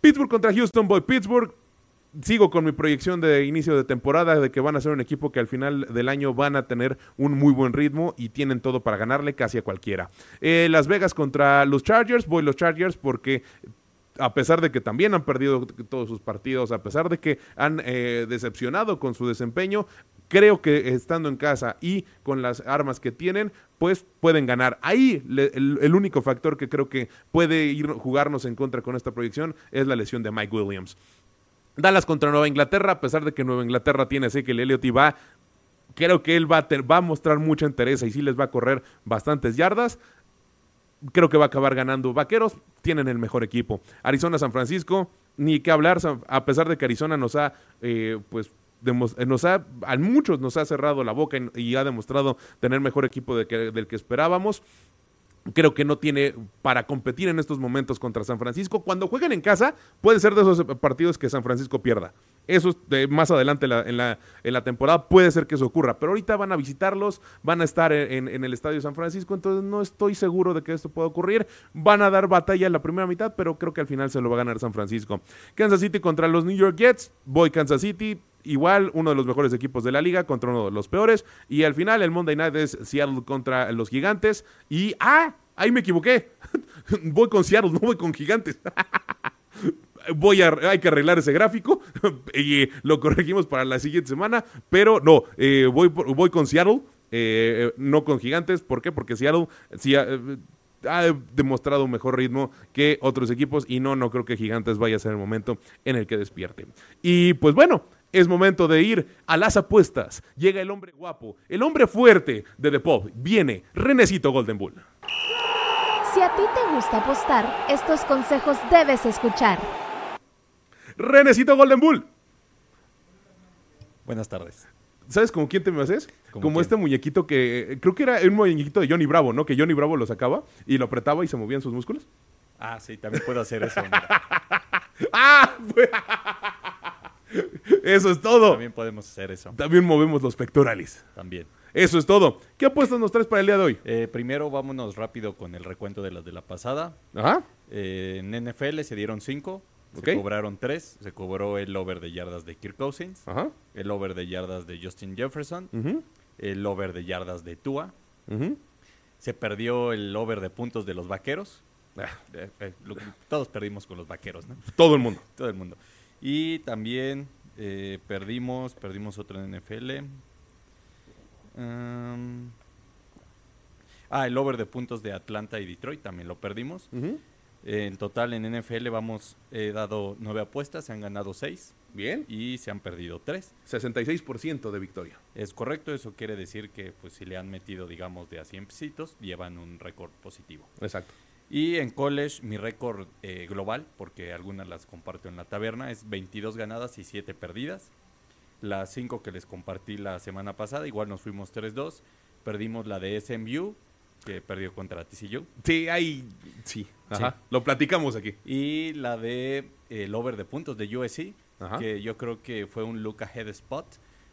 Pittsburgh contra Houston, voy Pittsburgh. Sigo con mi proyección de inicio de temporada de que van a ser un equipo que al final del año van a tener un muy buen ritmo y tienen todo para ganarle casi a cualquiera. Eh, Las Vegas contra los Chargers, voy los Chargers porque a pesar de que también han perdido todos sus partidos, a pesar de que han eh, decepcionado con su desempeño, creo que estando en casa y con las armas que tienen, pues pueden ganar. Ahí el, el único factor que creo que puede ir jugarnos en contra con esta proyección es la lesión de Mike Williams. Dallas contra Nueva Inglaterra, a pesar de que Nueva Inglaterra tiene a Ezekiel Elliott y va, creo que él va a, te- va a mostrar mucha interés y sí les va a correr bastantes yardas. Creo que va a acabar ganando Vaqueros, tienen el mejor equipo. Arizona, San Francisco, ni que hablar, a pesar de que Arizona nos ha, eh, pues, eh, nos ha, a muchos nos ha cerrado la boca y ha demostrado tener mejor equipo de que- del que esperábamos creo que no tiene para competir en estos momentos contra San Francisco. Cuando jueguen en casa, puede ser de esos partidos que San Francisco pierda. Eso es de más adelante la- en, la, temporada puede ser que eso ocurra, pero ahorita van a visitarlos, van a estar en, en el Estadio San Francisco, entonces no estoy seguro de que esto pueda ocurrir. Van a dar batalla en la primera mitad, pero creo que al final se lo va a ganar San Francisco. Kansas City contra los New York Jets, voy Kansas City, igual uno de los mejores equipos de la liga contra uno de los peores. Y al final el Monday Night es Seattle contra los Gigantes. Y, ah, ahí me equivoqué. voy con Seattle, no voy con Gigantes. Voy a, hay que arreglar ese gráfico y lo corregimos para la siguiente semana, pero no, eh, voy, voy con Seattle, eh, no con Gigantes. ¿Por qué? Porque Seattle ha- ha demostrado un mejor ritmo que otros equipos y no, no creo que Gigantes vaya a ser el momento en el que despierte. Y pues bueno, es momento de ir a las apuestas. Llega el hombre guapo, el hombre fuerte de The Pop. Viene Renecito Golden Bull. Si a ti te gusta apostar, estos consejos debes escuchar. Renecito Golden Bull. Buenas tardes. ¿Sabes con quién te me haces? ¿Cómo Como este muñequito que creo que era un muñequito de Johnny Bravo, ¿no? Que Johnny Bravo lo sacaba y lo apretaba y se movían sus músculos. Ah, sí, también puedo hacer eso. ¡Ah! Eso es todo. También podemos hacer eso. También movemos los pectorales. También. Eso es todo. ¿Qué apuestas nos traes para el día de hoy? Eh, primero vámonos rápido con el recuento de las de la pasada. Ajá. Eh, en NFL se dieron 5, Se cobraron 3, se cobró el over de yardas de Kirk Cousins, Ajá. el over de yardas de Justin Jefferson, el over de yardas de Tua, se perdió el over de puntos de los vaqueros. Ah, Eh, eh, lo todos perdimos con los vaqueros, ¿no? todo el mundo. Todo el mundo. Y también eh, perdimos, perdimos otro en NFL. Ah, el over de puntos de Atlanta y Detroit también lo perdimos. Ujú. Eh, en total en NFL vamos, he dado nueve apuestas, se han ganado seis Bien. y se han perdido tres. 66% de victoria. Es correcto, eso quiere decir que pues si le han metido digamos de a 100 pesitos, llevan un récord positivo. Exacto. Y en college mi récord eh, global, porque algunas las comparto en la taberna, es 22 ganadas y 7 perdidas. Las 5 que les compartí la semana pasada, igual nos fuimos 3-2. Perdimos la de SMU, que perdió contra TCU. Sí, ahí. Sí. Ajá. Lo platicamos aquí. Y la de eh, el over de puntos de USC, Ajá. que yo creo que fue un look ahead spot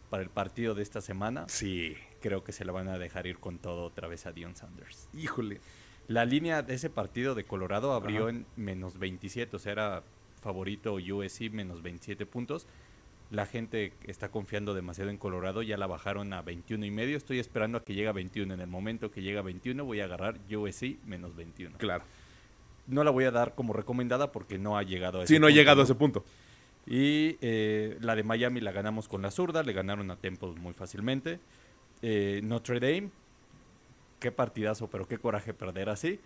para el partido de esta semana. Sí. Creo que se la van a dejar ir con todo otra vez a Dion Sanders. Híjole. La línea de ese partido de Colorado abrió Ajá. en menos 27, o sea, era favorito USC menos 27 puntos. La gente está confiando demasiado en Colorado, ya la bajaron a 21 y medio. Estoy esperando a que llegue a 21. En el momento que llegue a 21 voy a agarrar USC menos 21. Claro. No la voy a dar como recomendada porque no ha llegado a ese Sí, no punto, llegado a ese punto. y eh, la de Miami la ganamos con la zurda, le ganaron a Temple muy fácilmente. Eh, Notre Dame, qué partidazo, pero qué coraje perder así.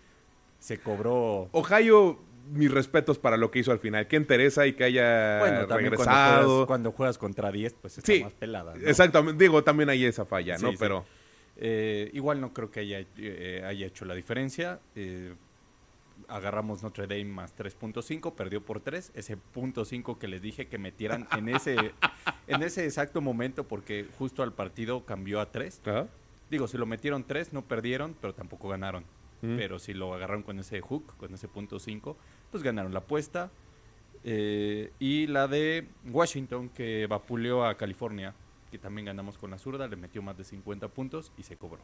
Se cobró. Ohio, mis respetos para lo que hizo al final. Que interesa y que haya bueno, también cuando regresado. juegas, cuando juegas contra 10, pues está Sí, más pelada. ¿no? Exactamente. Digo, también hay esa falla, Sí, ¿no? sí. Pero. Eh, igual no creo que haya, eh, haya hecho la diferencia. Eh, agarramos Notre Dame más 3.5, perdió por 3. Ese punto 5 que les dije que metieran en ese, en ese exacto momento, porque justo al partido cambió a 3. Ajá. Digo, si lo metieron 3, no perdieron, pero tampoco ganaron. Mm. Pero si lo agarraron con ese hook, con ese punto 5, pues ganaron la apuesta. Eh, y la de Washington, que vapuleó a California, que también ganamos con la zurda, le metió más de 50 puntos y se cobró.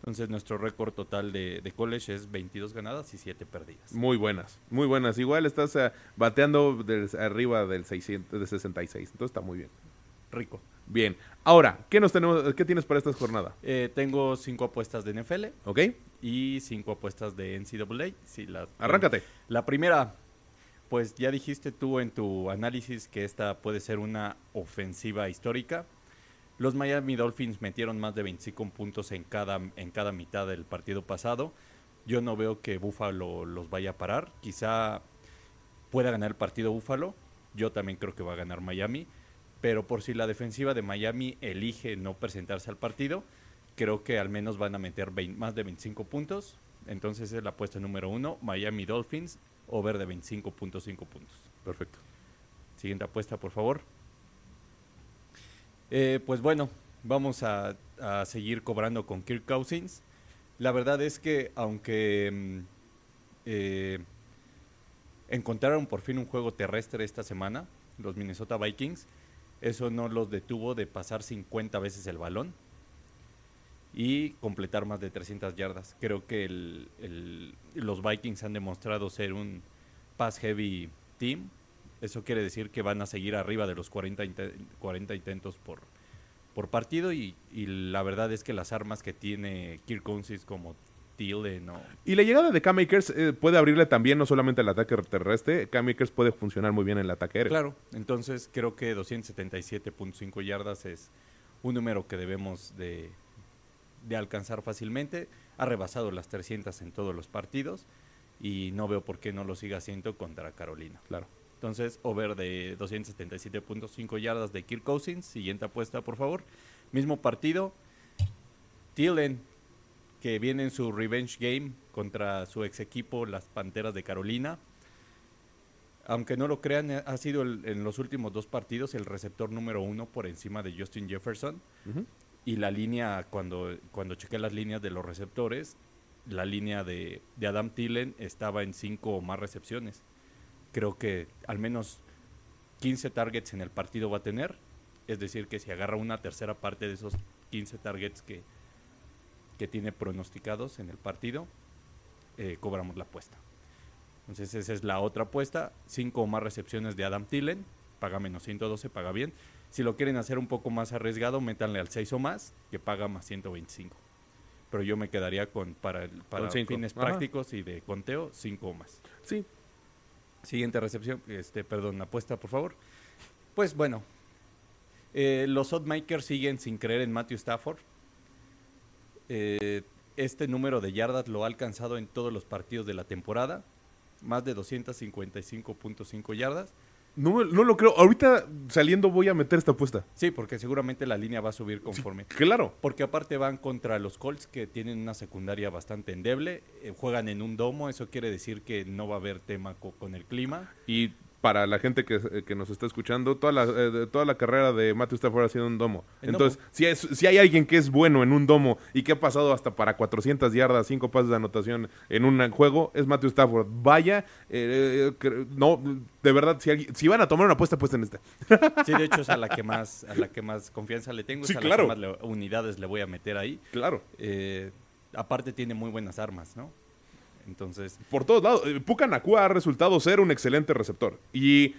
Entonces nuestro récord total de, de college es 22 ganadas y 7 perdidas. Muy buenas, muy buenas. Igual estás eh, bateando del- arriba del 600, de 66. Entonces está muy bien. Rico. Bien. Ahora, ¿qué, nos tenemos, ¿qué tienes para esta jornada? Eh, tengo 5 apuestas de NFL ¿Ok? y 5 apuestas de NCAA. Si las- Arráncate. La primera, pues ya dijiste tú en tu análisis que esta puede ser una ofensiva histórica. Los Miami Dolphins metieron más de 25 puntos en cada, en cada mitad del partido pasado. Yo no veo que Buffalo los vaya a parar. Quizá pueda ganar el partido Buffalo. Yo también creo que va a ganar Miami. Pero por si la defensiva de Miami elige no presentarse al partido, creo que al menos van a meter 20 más de 25 puntos. Entonces es la apuesta número uno, Miami Dolphins, over de 25.5 puntos. Perfecto. Siguiente apuesta, por favor. Eh, pues bueno, vamos a, a seguir cobrando con Kirk Cousins. La verdad es que aunque mm, eh, encontraron por fin un juego terrestre esta semana, los Minnesota Vikings, eso no los detuvo de pasar 50 veces el balón y completar más de 300 yardas. Creo que el- el- los Vikings han demostrado ser un pass heavy team. Eso quiere decir que van a seguir arriba de los 40, inte- 40 intentos por, por partido y, y la verdad es que las armas que tiene Kirk Cousins como O Y la llegada de K-Makers eh, puede abrirle también no solamente el ataque terrestre, K-Makers puede funcionar muy bien en el ataque aéreo. Claro, entonces creo que 277.5 yardas es un número que debemos de, de alcanzar fácilmente. Ha rebasado las 300 en todos los partidos y no veo por qué no lo siga haciendo contra Carolina. Claro. Entonces, over de 277.5 yardas de Kirk Cousins. Siguiente apuesta, por favor. Mismo partido. Thielen, que viene en su revenge game contra su ex equipo, las Panteras de Carolina. Aunque no lo crean, eh, ha sido el- en los últimos dos partidos el receptor número uno por encima de Justin Jefferson. Y la línea, cuando, cuando chequé las líneas de los receptores, la línea de, de Adam Thielen estaba en cinco o más recepciones. Creo que al menos 15 targets en el partido va a tener. Es decir, que si agarra una tercera parte de esos 15 targets que, que tiene pronosticados en el partido, eh, cobramos la apuesta. Entonces esa es la otra apuesta. Cinco o más recepciones de Adam Thielen. Paga menos 112, paga bien. Si lo quieren hacer un poco más arriesgado, métanle al 6 o más, que paga más 125. Pero yo me quedaría con, para, para Con fines Ajá. prácticos y de conteo, 5 o más. Sí. Siguiente recepción, este, perdón, apuesta, por favor. Pues bueno, eh, los oddmakers siguen sin creer en Matthew Stafford. Eh, este número de yardas lo ha alcanzado en todos los partidos de la temporada, más de 255.5 yardas. No, lo creo. Ahorita saliendo voy a meter esta apuesta. Sí, porque seguramente la línea va a subir conforme. Claro. Porque aparte van contra los Colts que tienen una secundaria bastante endeble, eh, juegan en un domo, eso quiere decir que no va a haber tema co- con el clima. Y para la gente que, que nos está escuchando, toda la, eh, toda la carrera de Matthew Stafford ha sido un domo. En Entonces, domo. Si, es, si hay alguien que es bueno en un domo y que ha pasado hasta para 400 yardas, 5 pases de anotación en un juego, es Matthew Stafford. Vaya, eh, eh, no, de verdad, si, alguien- si van a tomar una apuesta, apuesten esta. Sí, de hecho es a la que más, a la que más confianza le tengo, Sí, es a claro. la que más le- unidades le voy a meter ahí. Claro. Eh, aparte tiene muy buenas armas, ¿no? Entonces, Por todos lados. Eh, Puka Nakua ha resultado ser un excelente receptor. Y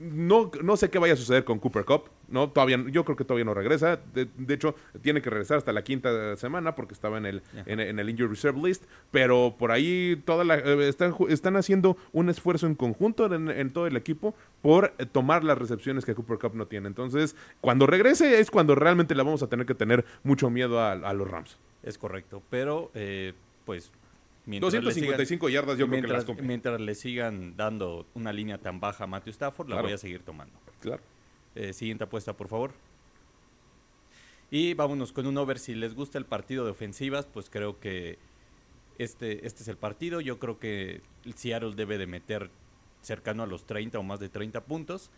no, no sé qué vaya a suceder con Cooper Cup. No, todavía, yo creo que todavía no regresa. De, de hecho, tiene que regresar hasta la quinta semana porque estaba en el, en, en el Injury Reserve List. Pero por ahí toda la, eh, están, están haciendo un esfuerzo en conjunto en, en todo el equipo por eh, tomar las recepciones que Cooper Cup no tiene. Entonces, cuando regrese es cuando realmente le vamos a tener que tener mucho miedo a, a los Rams. es correcto. Pero, eh, pues... mientras le 255 yardas yo creo que mientras, las mientras le sigan dando una línea tan baja a Matthew Stafford, la Claro. voy a seguir tomando. Claro. Eh, siguiente apuesta, por favor. Y vámonos con un over. Si les gusta el partido de ofensivas, pues creo que este, este es el partido. Yo creo que el Seattle debe de meter cercano a los 30 o más de 30 puntos.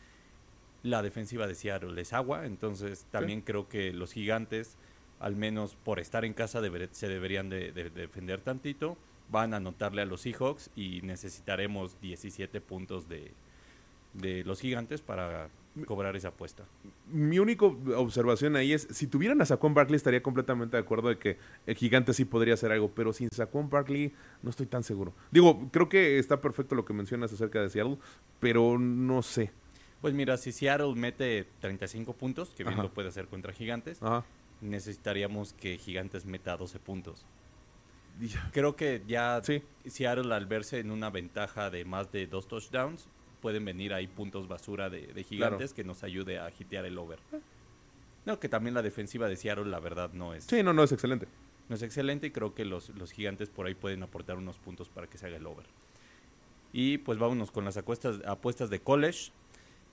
La defensiva de Seattle es agua, entonces también creo que los gigantes, al menos por estar en casa, deber- se deberían de, de- de defender tantito. Van a anotarle a los Seahawks y necesitaremos 17 puntos de, de los gigantes para cobrar esa apuesta. Mi única observación ahí es, si tuvieran a Saquon Barkley estaría completamente de acuerdo de que el gigante sí podría hacer algo, pero sin Saquon Barkley no estoy tan seguro. Digo, creo que está perfecto lo que mencionas acerca de Seattle, pero no sé. Pues mira, si Seattle mete 35 puntos, que bien Ajá. lo puede hacer contra Gigantes, Ajá. necesitaríamos que Gigantes meta 12 puntos. Creo que ya Sí. Seattle al verse en una ventaja de más de dos touchdowns, pueden venir ahí puntos basura de, de Gigantes que nos ayude a hitear el over. No, que también la defensiva de Seattle la verdad no es, Sí, no, no es excelente. no es excelente y creo que los, los Gigantes por ahí pueden aportar unos puntos para que se haga el over. Y pues vámonos con las apuestas, apuestas de college.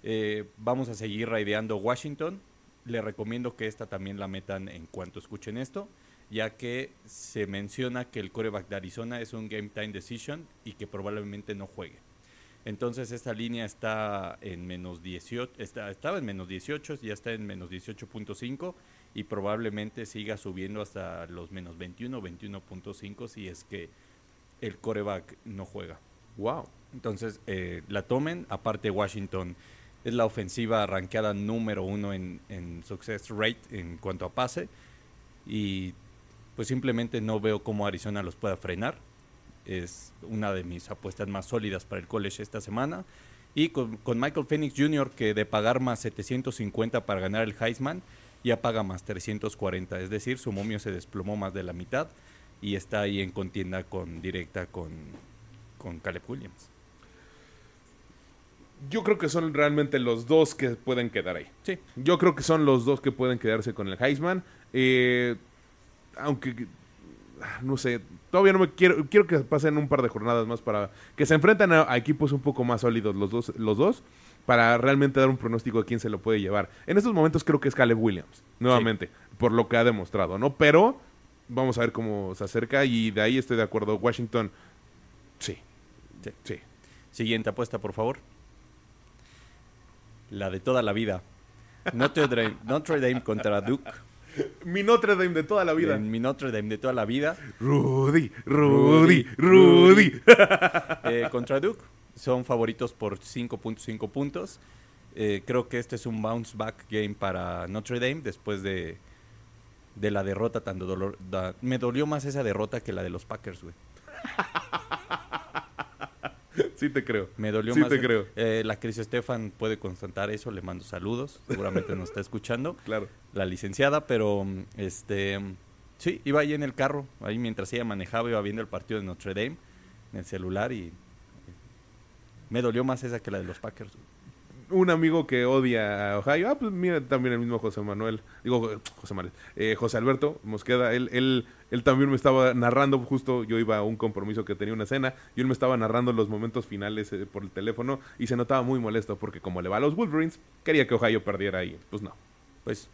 Eh, vamos a seguir raideando Washington. Le recomiendo que esta también la metan en cuanto escuchen esto, ya que se menciona que el coreback de Arizona es un game time decision y que probablemente no juegue. Entonces esta línea está en menos 18, está, estaba en menos 18, ya está en menos 18.5 y probablemente siga subiendo hasta los menos 21, 21.5 si es que el coreback no juega. Wow. Entonces, eh, la tomen. Aparte, Washington es la ofensiva arranqueada número uno en, en success rate en cuanto a pase. Y pues simplemente no veo cómo Arizona los pueda frenar. Es una de mis apuestas más sólidas para el college esta semana. Y con, con Michael Phoenix Jr., que de pagar más 750 para ganar el Heisman, ya paga más 340. Es decir, su momio se desplomó más de la mitad y está ahí en contienda con directa con, con Caleb Williams. Yo creo que son realmente los dos que pueden quedar ahí. Sí. Yo creo que son los dos que pueden quedarse con el Heisman. Eh, aunque, no sé, todavía no me quiero, quiero que pasen un par de jornadas más para que se enfrenten a, a equipos un poco más sólidos los dos, los dos, para realmente dar un pronóstico de quién se lo puede llevar. En estos momentos creo que es Caleb Williams, nuevamente, por lo que ha demostrado, ¿no? Pero vamos a ver cómo se acerca y de ahí estoy de acuerdo. Washington, sí, Sí. sí. Siguiente apuesta, por favor. La de toda la vida. Notre Dame, Notre Dame contra Duke. Mi Notre Dame de toda la vida. En mi Notre Dame de toda la vida. Rudy, Rudy, Rudy. Eh, contra Duke. Son favoritos por 5.5 puntos. Eh, creo que este es un bounce back game para Notre Dame después de, de la derrota tan dolor. da- me dolió más esa derrota que la de los Packers, güey. Sí te creo. Me dolió Sí más. te creo. Eh, la Cris Estefan puede constatar eso, le mando saludos, seguramente nos está escuchando. Claro. La licenciada, pero este sí, iba ahí en el carro, ahí mientras ella manejaba, iba viendo el partido de Notre Dame en el celular y me dolió más esa que la de los Packers. Un amigo que odia a Ohio. Ah, pues mira, también el mismo José Manuel. Digo, José Manuel. eh, José Alberto Mosqueda. Él, él, él también me estaba narrando. Justo yo iba a un compromiso que tenía una cena. Y él me estaba narrando los momentos finales eh, por el teléfono. Y se notaba muy molesto porque, como le va a los Wolverines, quería que Ohio perdiera ahí. Pues no. Pues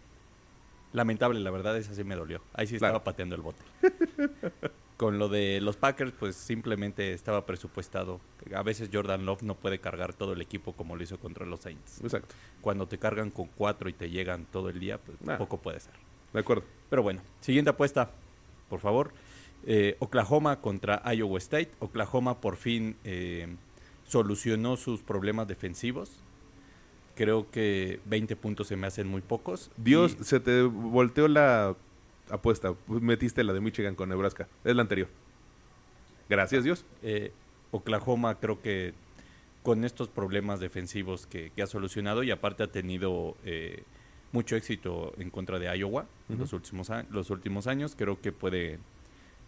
lamentable, la verdad, esa sí me dolió. Ahí sí Claro. estaba pateando el bote. Con lo de los Packers, pues simplemente estaba presupuestado. A veces Jordan Love no puede cargar todo el equipo como lo hizo contra los Saints. Exacto. Cuando te cargan con cuatro y te llegan todo el día, pues Ah. poco puede ser. De acuerdo. Pero bueno, siguiente apuesta, por favor. Eh, Oklahoma contra Iowa State. Oklahoma por fin eh, solucionó sus problemas defensivos. Creo que 20 puntos se me hacen muy pocos. Dios, Y- se te volteó la apuesta. Metiste la de Michigan con Nebraska. Es la anterior. Gracias, Dios. eh, Oklahoma creo que con estos problemas defensivos que, que ha solucionado y aparte ha tenido eh, mucho éxito en contra de Iowa en los, últimos, los últimos años, creo que puede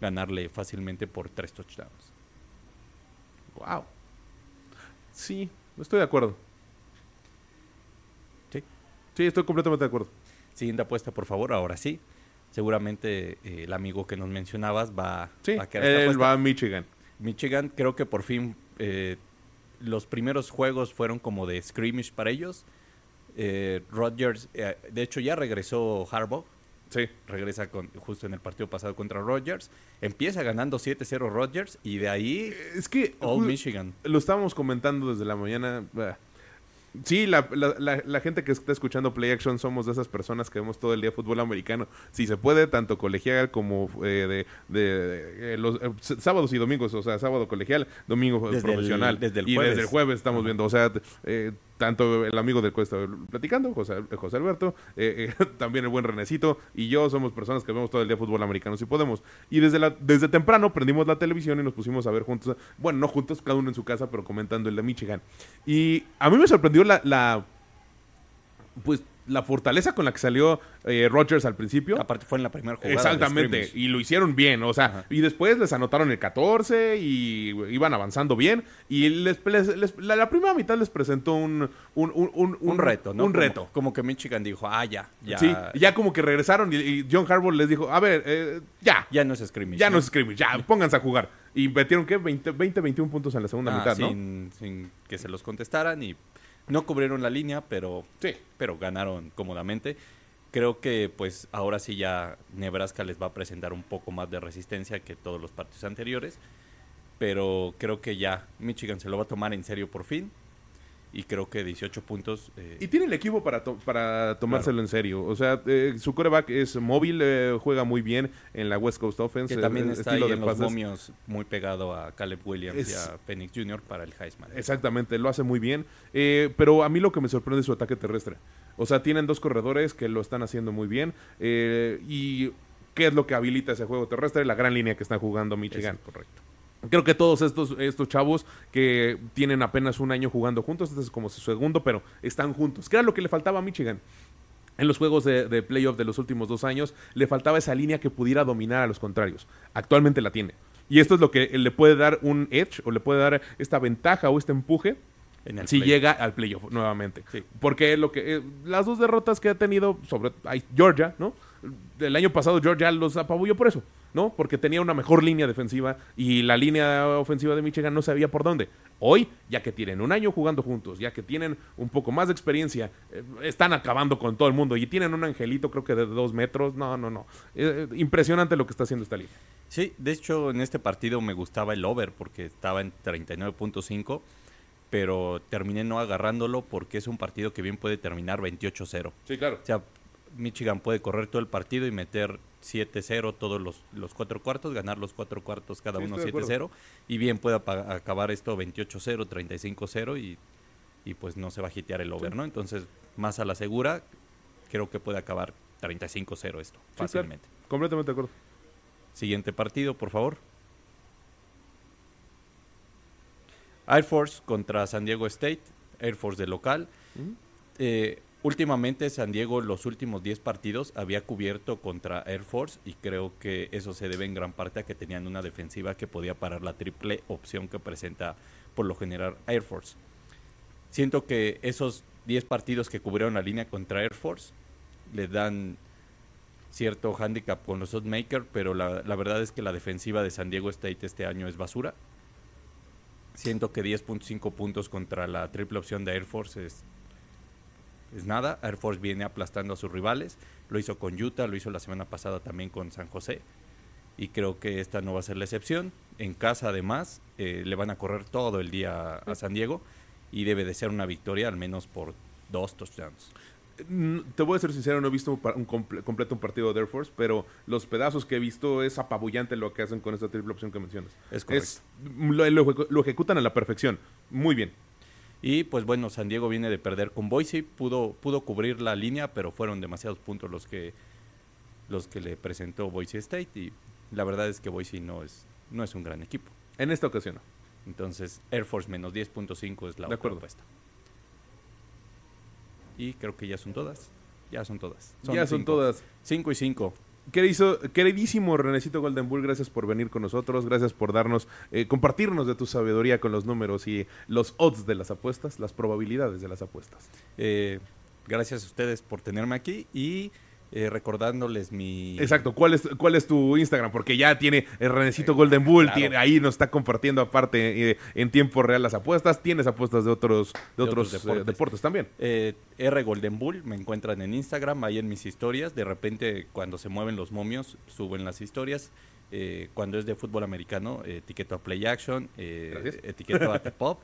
ganarle fácilmente por tres touchdowns. Wow. Sí, estoy de acuerdo. Sí. Sí, estoy completamente de acuerdo. Siguiente apuesta, por favor, ahora sí. Seguramente eh, el amigo que nos mencionabas va, Sí, va a él va a Michigan. Michigan, creo que por fin eh, los primeros juegos fueron como de scrimmage para ellos. Eh, Rodgers, eh, de hecho ya regresó Harbaugh, Sí. regresa con, justo en el partido pasado contra Rodgers. Empieza ganando 7-0 Rodgers y de ahí Es que All Michigan. lo estábamos comentando desde la mañana. bah. Sí, la, la- la- la gente que está escuchando Play Action somos de esas personas que vemos todo el día fútbol americano. Si se puede, tanto colegial como eh, de, de, eh, los eh, sábados y domingos, o sea, sábado colegial, domingo Desde el- profesional. desde el y jueves. desde el jueves estamos viendo, o sea, eh, tanto el amigo del Cuesta platicando, José, José Alberto, eh, eh, también el buen Renecito y yo somos personas que vemos todo el día fútbol americano si podemos. Y desde, la, desde temprano prendimos la televisión y nos pusimos a ver juntos, bueno, no juntos, cada uno en su casa, pero comentando el de Michigan. Y a mí me sorprendió la, la pues la fortaleza con la que salió eh, Rodgers al principio. Aparte fue en la primera jugada. Exactamente, y lo hicieron bien, o sea, Ajá. y después les anotaron el 14 y iban avanzando bien, y les, les- les- la, la primera mitad les presentó un, un, un, un- reto, ¿no? Un Como- reto. Como, que Michigan dijo, ah, ya, ya. Sí, ya como que regresaron y, y John Harbaugh les dijo, a ver, eh, ya, ya no es scrimmage. ya no es scrimmage, ya, pónganse a jugar. Y metieron, ¿qué? 20, 20 21 puntos en la segunda Ah, mitad, ¿no? sin, sin que se los contestaran y no cubrieron la línea, pero, Sí. pero ganaron cómodamente. Creo que pues ahora sí ya Nebraska les va a presentar un poco más de resistencia que todos los partidos anteriores, pero creo que ya Michigan se lo va a tomar en serio por fin y creo que 18 puntos eh, Y tiene el equipo para, to- para tomárselo en serio. O sea, eh, su coreback es móvil, eh, juega muy bien en la West Coast Offense. que eh, también eh, está ahí estilo de en los momios muy pegado a Caleb Williams y a Phoenix Jr. para el Heisman. Exactamente, lo hace muy bien. Eh, pero a mí lo que me sorprende es su ataque terrestre. O sea, tienen dos corredores que lo están haciendo muy bien. eh, y ¿qué es lo que habilita ese juego terrestre? La gran línea que está jugando Michigan. Correcto. Creo que todos estos, estos chavos que tienen apenas un año jugando juntos, este es como su segundo, pero están juntos. ¿Qué era lo que le faltaba a Michigan? En los juegos de, de playoff de los últimos dos años, le faltaba esa línea que pudiera dominar a los contrarios. Actualmente la tiene. Y esto es lo que le puede dar un edge o le puede dar esta ventaja o este empuje En si play. llega al playoff nuevamente. Sí. Porque lo que eh, las dos derrotas que ha tenido sobre ay, Georgia, ¿no? El año pasado Georgia los apabulló por eso, ¿no? Porque tenía una mejor línea defensiva y la línea ofensiva de Michigan no sabía por dónde. Hoy, ya que tienen un año jugando juntos, ya que tienen un poco más de experiencia, eh, están acabando con todo el mundo y tienen un angelito creo que de dos metros. No, no, no. Eh, eh, impresionante lo que está haciendo esta línea. Sí, de hecho en este partido me gustaba el over porque estaba en 39.5, pero terminé no agarrándolo porque es un partido que bien puede terminar 28-0. Sí, claro. O sea, Michigan puede correr todo el partido y meter 7-0 todos los, los cuatro cuartos, ganar los cuatro cuartos cada Sí, uno estoy de 7-0 y bien puede apa- acabar esto 28-0, 35-0 y, y pues no se va a hitear el over, ¿no? Entonces, más a la segura, creo que puede acabar 35-0 esto, claro. fácilmente. Completamente de acuerdo. Siguiente partido, por favor. Air Force contra San Diego State. Air Force de local. Eh, últimamente San Diego los últimos 10 partidos había cubierto contra Air Force y creo que eso se debe en gran parte a que tenían una defensiva que podía parar la triple opción que presenta por lo general Air Force. Siento que esos 10 partidos que cubrieron la línea contra Air Force. Le dan cierto handicap con los Maker, pero la, la verdad es que la defensiva de San Diego State este año es basura. Siento que 10.5 puntos contra la triple opción de Air Force es, es nada. Air Force viene aplastando a sus rivales. Lo hizo con Utah, lo hizo la semana pasada también con San José. Y creo que esta no va a ser la excepción. En casa, además, eh, le van a correr todo el día a San Diego. Y debe de ser una victoria, al menos por dos touchdowns. Mm, Te voy a ser sincero, no he visto un, par- un comple- completo un partido de Air Force, pero los pedazos que he visto es apabullante lo que hacen con esta triple opción que mencionas. Es correcto. lo, lo ejecu- lo ejecutan a la perfección. Muy bien. Y pues bueno, San Diego viene de perder con Boise, pudo, pudo cubrir la línea, pero fueron demasiados puntos los que, los que le presentó Boise State y la verdad es que Boise no es, no es un gran equipo. En esta ocasión. no. Entonces Air Force menos 10.5 es la De otra acuerdo. apuesta. Y creo que ya son todas. Ya son todas. ya son todas. 5 y 5. Querido, queridísimo Renecito Golden Bull, gracias por venir con nosotros, gracias por darnos, eh, compartirnos de tu sabiduría con los números y los odds de las apuestas, las probabilidades de las apuestas. Eh, gracias a ustedes por tenerme aquí y eh, recordándoles mi... Exacto, ¿cuál es, cuál es tu Instagram? Porque ya tiene el Renecito Golden Bull, claro. tiene, ahí nos está compartiendo aparte eh, en tiempo real las apuestas, tienes apuestas de otros, de De otros, otros eh, deportes. deportes también. Eh, R Golden Bull, me encuentran en Instagram, ahí en mis historias. De repente, cuando se mueven los momios, suben las historias. Eh, cuando es de fútbol americano, eh, etiqueto a Play Action, eh, etiqueto a The Pop,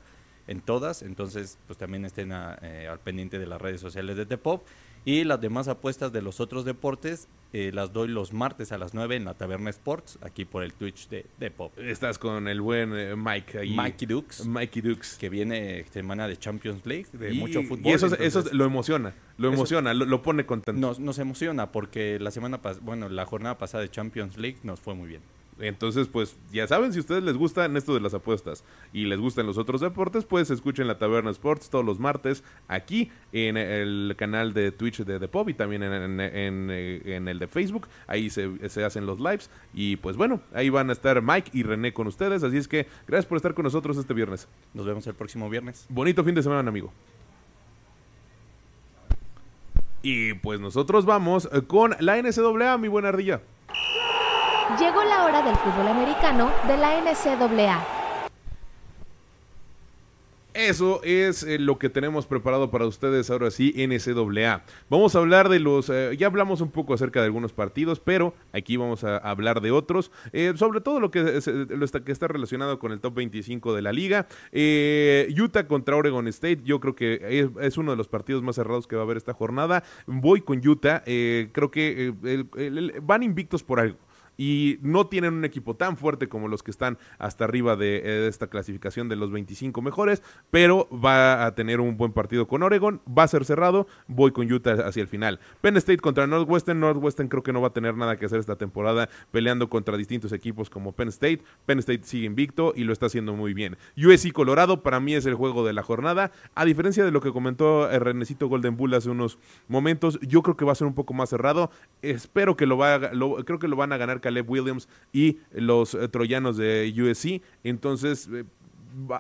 en todas. Entonces, pues también estén a- eh, al pendiente de las redes sociales de The Pop. Y las demás apuestas de los otros deportes eh, las doy los martes a las 9 en la Taberna Sports, aquí por el Twitch de The Pop. Estás con el buen eh, Mike ahí. Mikey Dukes, Mikey Dukes. que viene semana de Champions League, de y, mucho fútbol. y eso, eso entonces- lo emociona, lo Eso- emociona, lo, lo pone contento. Nos, nos emociona porque la semana pas bueno, la jornada pasada de Champions League nos fue muy bien. Entonces, pues ya saben, si ustedes les gustan esto de las apuestas y les gustan los otros deportes, pues escuchen la Taberna Sports todos los martes aquí en el canal de Twitch de The Pop y también en, en- en, eh, en el de Facebook. Ahí se, se hacen los lives. Y pues bueno, ahí van a estar Mike y René con ustedes. Así es que gracias por estar con nosotros este viernes. Nos vemos el próximo viernes. Bonito fin de semana, amigo. Y pues nosotros vamos eh, con la NCAA, mi buena ardilla. Llegó la hora del fútbol americano de la NCAA. Eso es eh, lo que tenemos preparado para ustedes ahora sí, NCAA. Vamos a hablar de los, eh, ya hablamos un poco acerca de algunos partidos, pero aquí vamos a hablar de otros, eh, sobre todo lo que, está, que está relacionado con el top 25 de la liga. Utah contra Oregon State, yo creo que es, uno de los partidos más cerrados que va a haber esta jornada. Voy con Utah, creo que van invictos por algo y no tienen un equipo tan fuerte como los que están hasta arriba de, eh, esta clasificación de los 25 mejores, pero va a tener un buen partido con Oregon, va a ser cerrado, voy con Utah hacia el final. Penn State contra Northwestern, Northwestern creo que no va a tener nada que hacer esta temporada peleando contra distintos equipos como Penn State, Penn State sigue invicto y lo está haciendo muy bien. USC Colorado para mí es el juego de la jornada, a diferencia de lo que comentó el Renecito Golden Bull hace unos momentos, yo creo que va a ser un poco más cerrado, espero que lo va lo- creo que lo van a ganar Caleb Williams y los eh, troyanos de USC. Entonces, eh,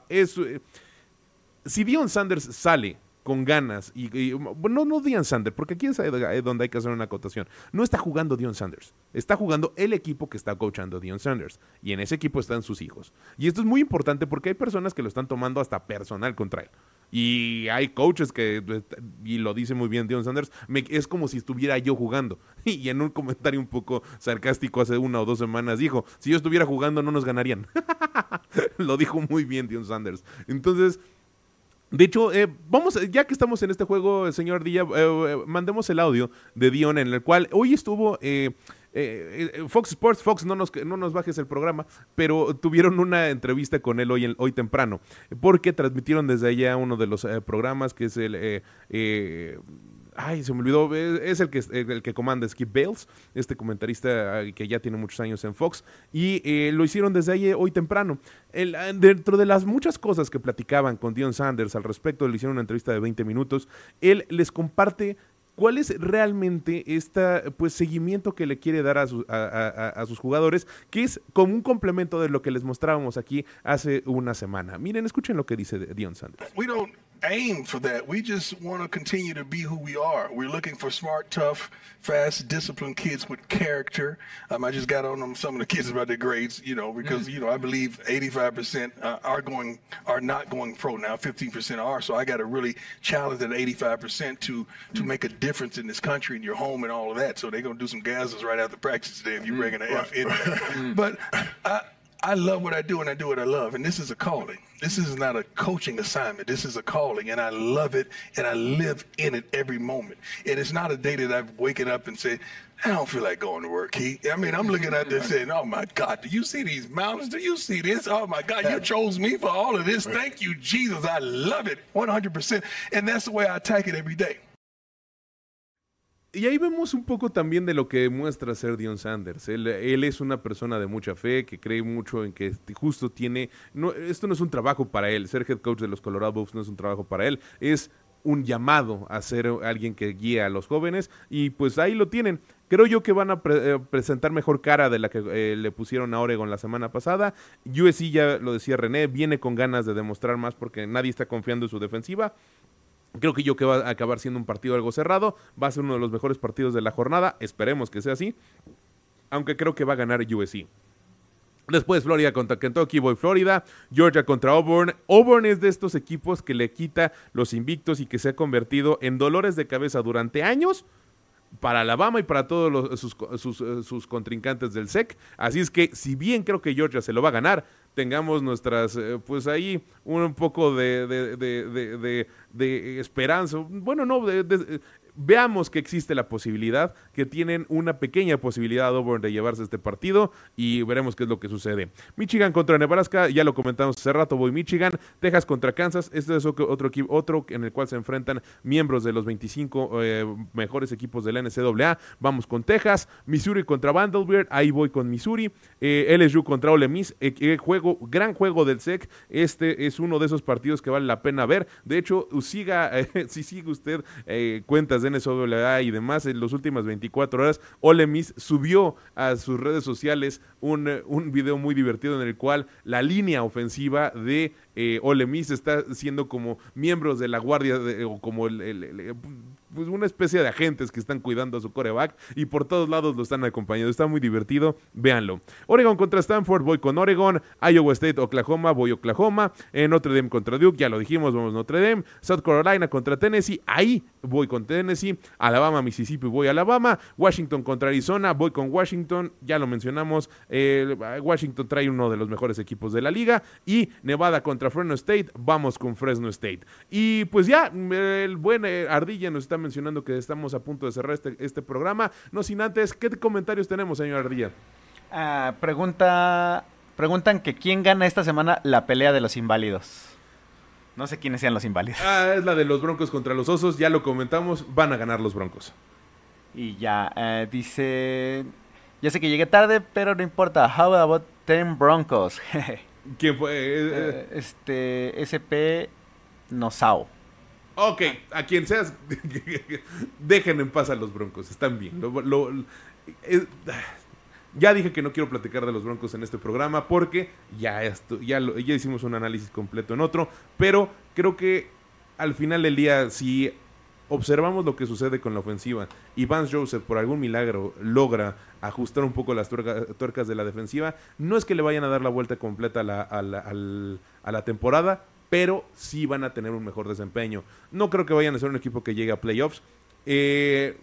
eh, si Dion Sanders sale con ganas y, no, no Dion Sanders, porque aquí es donde hay que hacer una acotación. No está jugando Dion Sanders, está jugando el equipo que está coachando Dion Sanders y en ese equipo están sus hijos. Y esto es muy importante porque hay personas que lo están tomando hasta personal contra él. Y hay coaches que, y lo dice muy bien Dion Sanders, es como si estuviera yo jugando. Y en un comentario un poco sarcástico hace una o dos semanas dijo, si yo estuviera jugando no nos ganarían. lo dijo muy bien Dion Sanders. Entonces, de hecho, eh, vamos, ya que estamos en este juego, señor Dilla, eh, eh, mandemos el audio de Dion en el cual hoy estuvo eh, eh, eh, Fox Sports, Fox, no nos, no nos bajes el programa, pero tuvieron una entrevista con él hoy, hoy temprano, porque transmitieron desde allá uno de los eh, programas que es el... eh, Ay, se me olvidó. Es el que, el que comanda Skip Bales, este comentarista que ya tiene muchos años en Fox. Y lo hicieron desde ahí hoy temprano. Dentro de las muchas cosas que platicaban con Dion Sanders al respecto, le hicieron una entrevista de 20 minutos. Él les comparte cuál es realmente este pues, seguimiento que le quiere dar a, su- a- sus jugadores, que es como un complemento de lo que les mostrábamos aquí hace una semana. Miren, escuchen lo que dice Dion Sanders. we aim for that. We just want to continue to be who we are. We're looking for smart, tough, fast, disciplined kids with character. Um, I just got on them some of the kids about their grades, you know, because you know I believe 85% uh, are going are not going pro now. 15% are. So I got to really challenge that 85% to to make a difference in this country and your home and all of that. So they're gonna do some gases right after practice today if you bring an F in there. but I. I love what I do and I do what I love. And this is a calling. This is not a coaching assignment. This is a calling. And I love it and I live in it every moment. And it's not a day that I've waken up and say, I don't feel like going to work, Keith. I mean, I'm looking at this saying, oh my God, do you see these mountains? Do you see this? Oh my God, you chose me for all of this. Thank you, Jesus. I love it 100%. And that's the way I attack it every day. Y ahí vemos un poco también de lo que muestra ser Dion Sanders. Él, él, es una persona de mucha fe, que cree mucho en que justo tiene... No, esto no es un trabajo para él. Ser head coach de los Colorado Buffs no es un trabajo para él. Es un llamado a ser alguien que guía a los jóvenes. Y pues ahí lo tienen. Creo yo que van a pre eh, presentar mejor cara de la que eh, le pusieron a Oregon la semana pasada. USC, ya lo decía René, viene con ganas de demostrar más porque nadie está confiando en su defensiva. Creo que yo que va a acabar siendo un partido algo cerrado. Va a ser uno de los mejores partidos de la jornada. Esperemos que sea así. Aunque creo que va a ganar USC. Después Florida contra Kentucky, voy Florida. Georgia contra Auburn. Auburn es de estos equipos que le quita los invictos y que se ha convertido en dolores de cabeza durante años para Alabama y para todos sus, sus, sus, contrincantes del SEC. Así es que, si bien creo que Georgia se lo va a ganar, tengamos nuestras, eh, pues ahí un poco de, de, de, de esperanza. Bueno, no, veamos que existe la posibilidad, que tienen una pequeña posibilidad Auburn de llevarse este partido y veremos qué es lo que sucede. Michigan contra Nebraska, ya lo comentamos hace rato, voy Michigan. Texas contra Kansas, este es otro equipo, otro en el cual se enfrentan miembros de los 25 eh, mejores equipos de la NCAA. Vamos con Texas, Missouri contra Vanderbilt, ahí voy con Missouri. Eh, LSU contra Ole Miss, eh, juego, gran juego del SEC. Este es uno de esos partidos que vale la pena ver. De hecho, siga, si sigue usted cuentas de NSWA y demás, en las últimas 24 horas, Ole Miss subió a sus redes sociales un, un video muy divertido en el cual la línea ofensiva de eh, Ole Miss está siendo como miembros de la guardia o como el, pues una especie de agentes que están cuidando a su coreback y por todos lados lo están acompañando. Está muy divertido, véanlo. Oregon contra Stanford, voy con Oregon. Iowa State, Oklahoma, voy Oklahoma. En Notre Dame contra Duke, ya lo dijimos, vamos Notre Dame. South Carolina contra Tennessee, ahí voy con Tennessee. Alabama, Mississippi, voy Alabama. Washington contra Arizona, voy con Washington, ya lo mencionamos. Washington trae uno de los mejores equipos de la liga. Y Nevada contra Fresno State, vamos con Fresno State. Y pues ya, el buen eh, Ardilla nos está mencionando que estamos a punto de cerrar este, este programa. No sin antes, ¿qué comentarios tenemos, señor Ardilla? Ah, pregunta, preguntan que quién gana esta semana la pelea de los inválidos. No sé quiénes sean los inválidos. Ah, es la de los Broncos contra los Osos, ya lo comentamos, van a ganar los Broncos. Y ya, eh, dice, ya sé que llegué tarde, pero no importa. How about 10 Broncos? ¿Quién fue? Eh, este, SP Nosao. Ok, a quien seas, dejen en paz a los Broncos, están bien. ya dije que no quiero platicar de los Broncos en este programa porque ya, esto, ya, ya hicimos un análisis completo en otro, pero creo que al final del día, si observamos lo que sucede con la ofensiva y Vance Joseph por algún milagro logra ajustar un poco las tuercas de la defensiva, no es que le vayan a dar la vuelta completa a la, a la temporada, pero sí van a tener un mejor desempeño. No creo que vayan a ser un equipo que llegue a playoffs. Eh,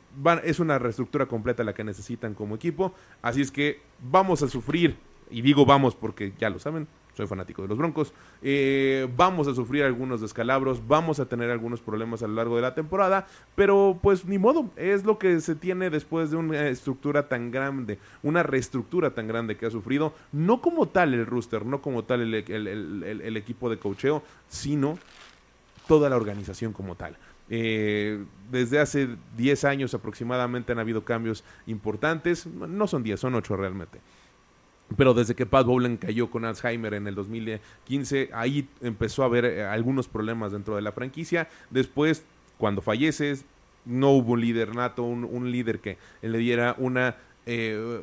es una reestructura completa la que necesitan como equipo. Así es que vamos a sufrir, y digo vamos porque ya lo saben, soy fanático de los Broncos. Eh, vamos a sufrir algunos descalabros, vamos a tener algunos problemas a lo largo de la temporada, pero pues ni modo, es lo que se tiene después de una estructura tan grande, una reestructura tan grande que ha sufrido, no como tal el rooster, no como tal el, equipo de cocheo, sino toda la organización como tal. Eh, desde hace 10 años aproximadamente han habido cambios importantes, no son 10, son 8 realmente. Pero desde que Pat Bowlen cayó con Alzheimer en el 2015, ahí empezó a haber eh, algunos problemas dentro de la franquicia. Después, cuando falleces, no hubo un líder nato, un, líder que le diera una... Eh,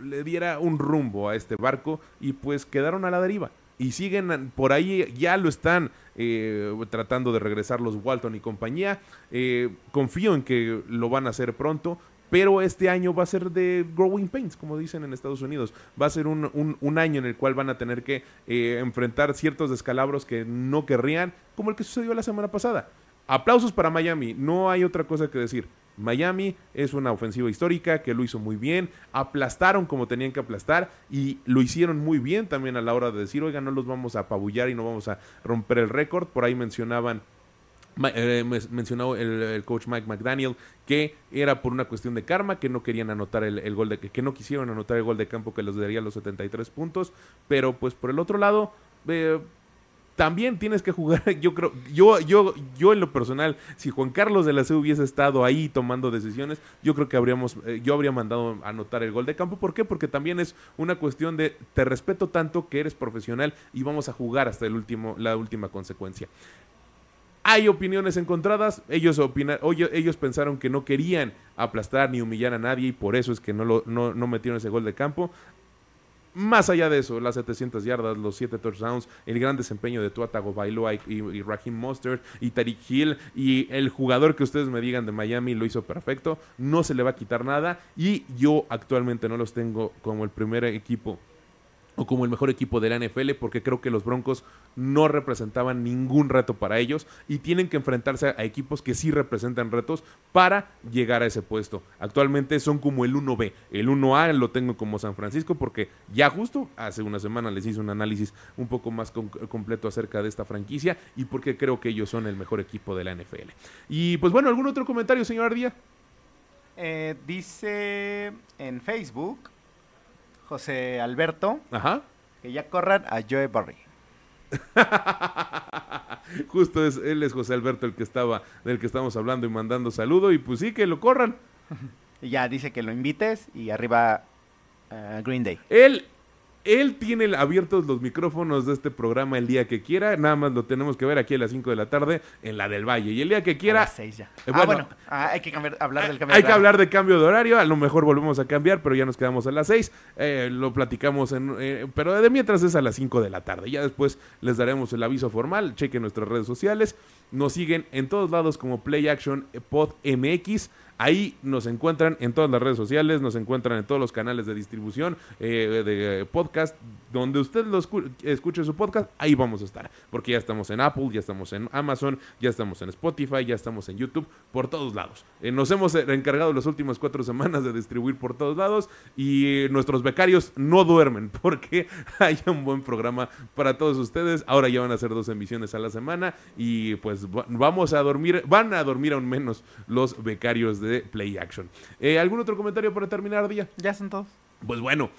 le diera un rumbo a este barco y pues quedaron a la deriva. y siguen por ahí, ya lo están eh, tratando de regresar los Walton y compañía. Eh, confío en que lo van a hacer pronto. Pero este año va a ser de growing pains, como dicen en Estados Unidos. Va a ser un, un, año en el cual van a tener que eh, enfrentar ciertos descalabros que no querrían, como el que sucedió la semana pasada. Aplausos para Miami, no hay otra cosa que decir. Miami es una ofensiva histórica que lo hizo muy bien, aplastaron como tenían que aplastar y lo hicieron muy bien también a la hora de decir, oiga, no los vamos a apabullar y no vamos a romper el récord. Por ahí mencionaban eh, mencionó el, coach Mike McDaniel que era por una cuestión de karma, que no querían anotar el, gol de que no quisieron anotar el gol de campo que les daría los 73 puntos, pero pues por el otro lado eh, también tienes que jugar, yo creo, yo, yo, yo en lo personal, si Juan Carlos de la C hubiese estado ahí tomando decisiones, yo creo que habríamos, eh, yo habría mandado anotar el gol de campo. ¿Por qué? Porque también es una cuestión de te respeto tanto que eres profesional y vamos a jugar hasta el último, la última consecuencia. Hay opiniones encontradas, ellos, opinan, ellos pensaron que no querían aplastar ni humillar a nadie y por eso es que no, lo, no, no metieron ese gol de campo. Más allá de eso, las 700 yardas, los 7 touchdowns, el gran desempeño de Tua Tagovailoa y, y, Raheem Mostert y Tariq Hill y el jugador que ustedes me digan de Miami lo hizo perfecto, no se le va a quitar nada y yo actualmente no los tengo como el primer equipo o como el mejor equipo de la NFL porque creo que los Broncos no representaban ningún reto para ellos y tienen que enfrentarse a equipos que sí representan retos para llegar a ese puesto. Actualmente son como el 1B, el 1A lo tengo como San Francisco porque ya justo hace una semana les hice un análisis un poco más completo acerca de esta franquicia y porque creo que ellos son el mejor equipo de la NFL. Y pues bueno, ¿algún otro comentario, señor Ardía? Eh, dice en Facebook José Alberto. Ajá. Que ya corran a Joe Barry. Justo es, él es José Alberto el que estaba, del que estamos hablando y mandando saludo. Y pues sí, que lo corran. y ya dice que lo invites y arriba uh, Green Day. Él él tiene abiertos los micrófonos de este programa el día que quiera. Nada más lo tenemos que ver aquí a las 5 de la tarde en la del Valle. Y el día que quiera. A las 6 ya. Eh, ah, bueno, ah, hay que hablar del cambio Hay que hablar de cambio de horario. A lo mejor volvemos a cambiar, pero ya nos quedamos a las 6. Eh, lo platicamos en. Eh, pero de mientras es a las 5 de la tarde. Ya después les daremos el aviso formal. Chequen nuestras redes sociales. Nos siguen en todos lados como Play Action Pod MX. Ahí nos encuentran en todas las redes sociales, nos encuentran en todos los canales de distribución eh, de podcast. Donde usted lo escuche su podcast, ahí vamos a estar. Porque ya estamos en Apple, ya estamos en Amazon, ya estamos en Spotify, ya estamos en YouTube, por todos lados. Eh, nos hemos encargado las últimas cuatro semanas de distribuir por todos lados y nuestros becarios no duermen porque hay un buen programa para todos ustedes. Ahora ya van a ser dos emisiones a la semana y pues vamos a dormir, van a dormir aún menos los becarios de de Play Action. Eh, ¿Algún otro comentario para terminar, Día? Ya son todos. Pues bueno,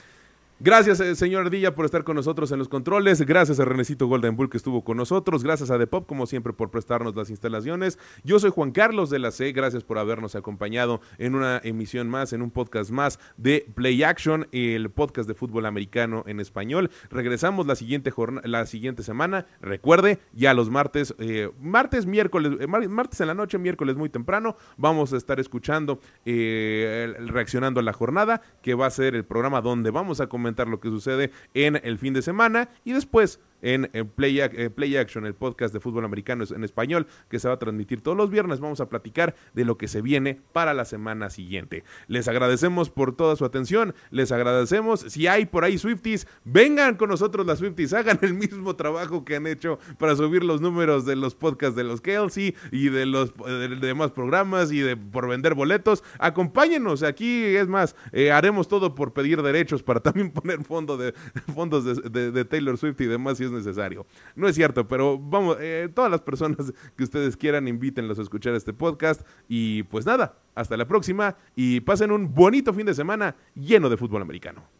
Gracias, eh, señor Ardilla, por estar con nosotros en los controles. Gracias a Renecito Golden Bull que estuvo con nosotros. Gracias a The Pop, como siempre, por prestarnos las instalaciones. Yo soy Juan Carlos de la C. Gracias por habernos acompañado en una emisión más, en un podcast más de Play Action, el podcast de fútbol americano en español. Regresamos la siguiente, la siguiente semana. Recuerde, ya los martes, eh, martes, miércoles, eh, martes en la noche, miércoles muy temprano, vamos a estar escuchando, reaccionando a la jornada, que va a ser el programa donde vamos a lo que sucede en el fin de semana y después en, Play, eh, Play, Action, el podcast de fútbol americano en español, que se va a transmitir todos los viernes. Vamos a platicar de lo que se viene para la semana siguiente. Les agradecemos por toda su atención, les agradecemos. Si hay por ahí Swifties, vengan con nosotros las Swifties, hagan el mismo trabajo que han hecho para subir los números de los podcasts de los Kelsey y de los demás programas y de por vender boletos. Acompáñenos, aquí es más, eh, haremos todo por pedir derechos para también poner fondo de, fondos de, de Taylor Swift y demás es necesario. No es cierto, pero vamos, eh, todas las personas que ustedes quieran, invítenlos a escuchar este podcast. Y pues nada, hasta la próxima y pasen un bonito fin de semana lleno de fútbol americano.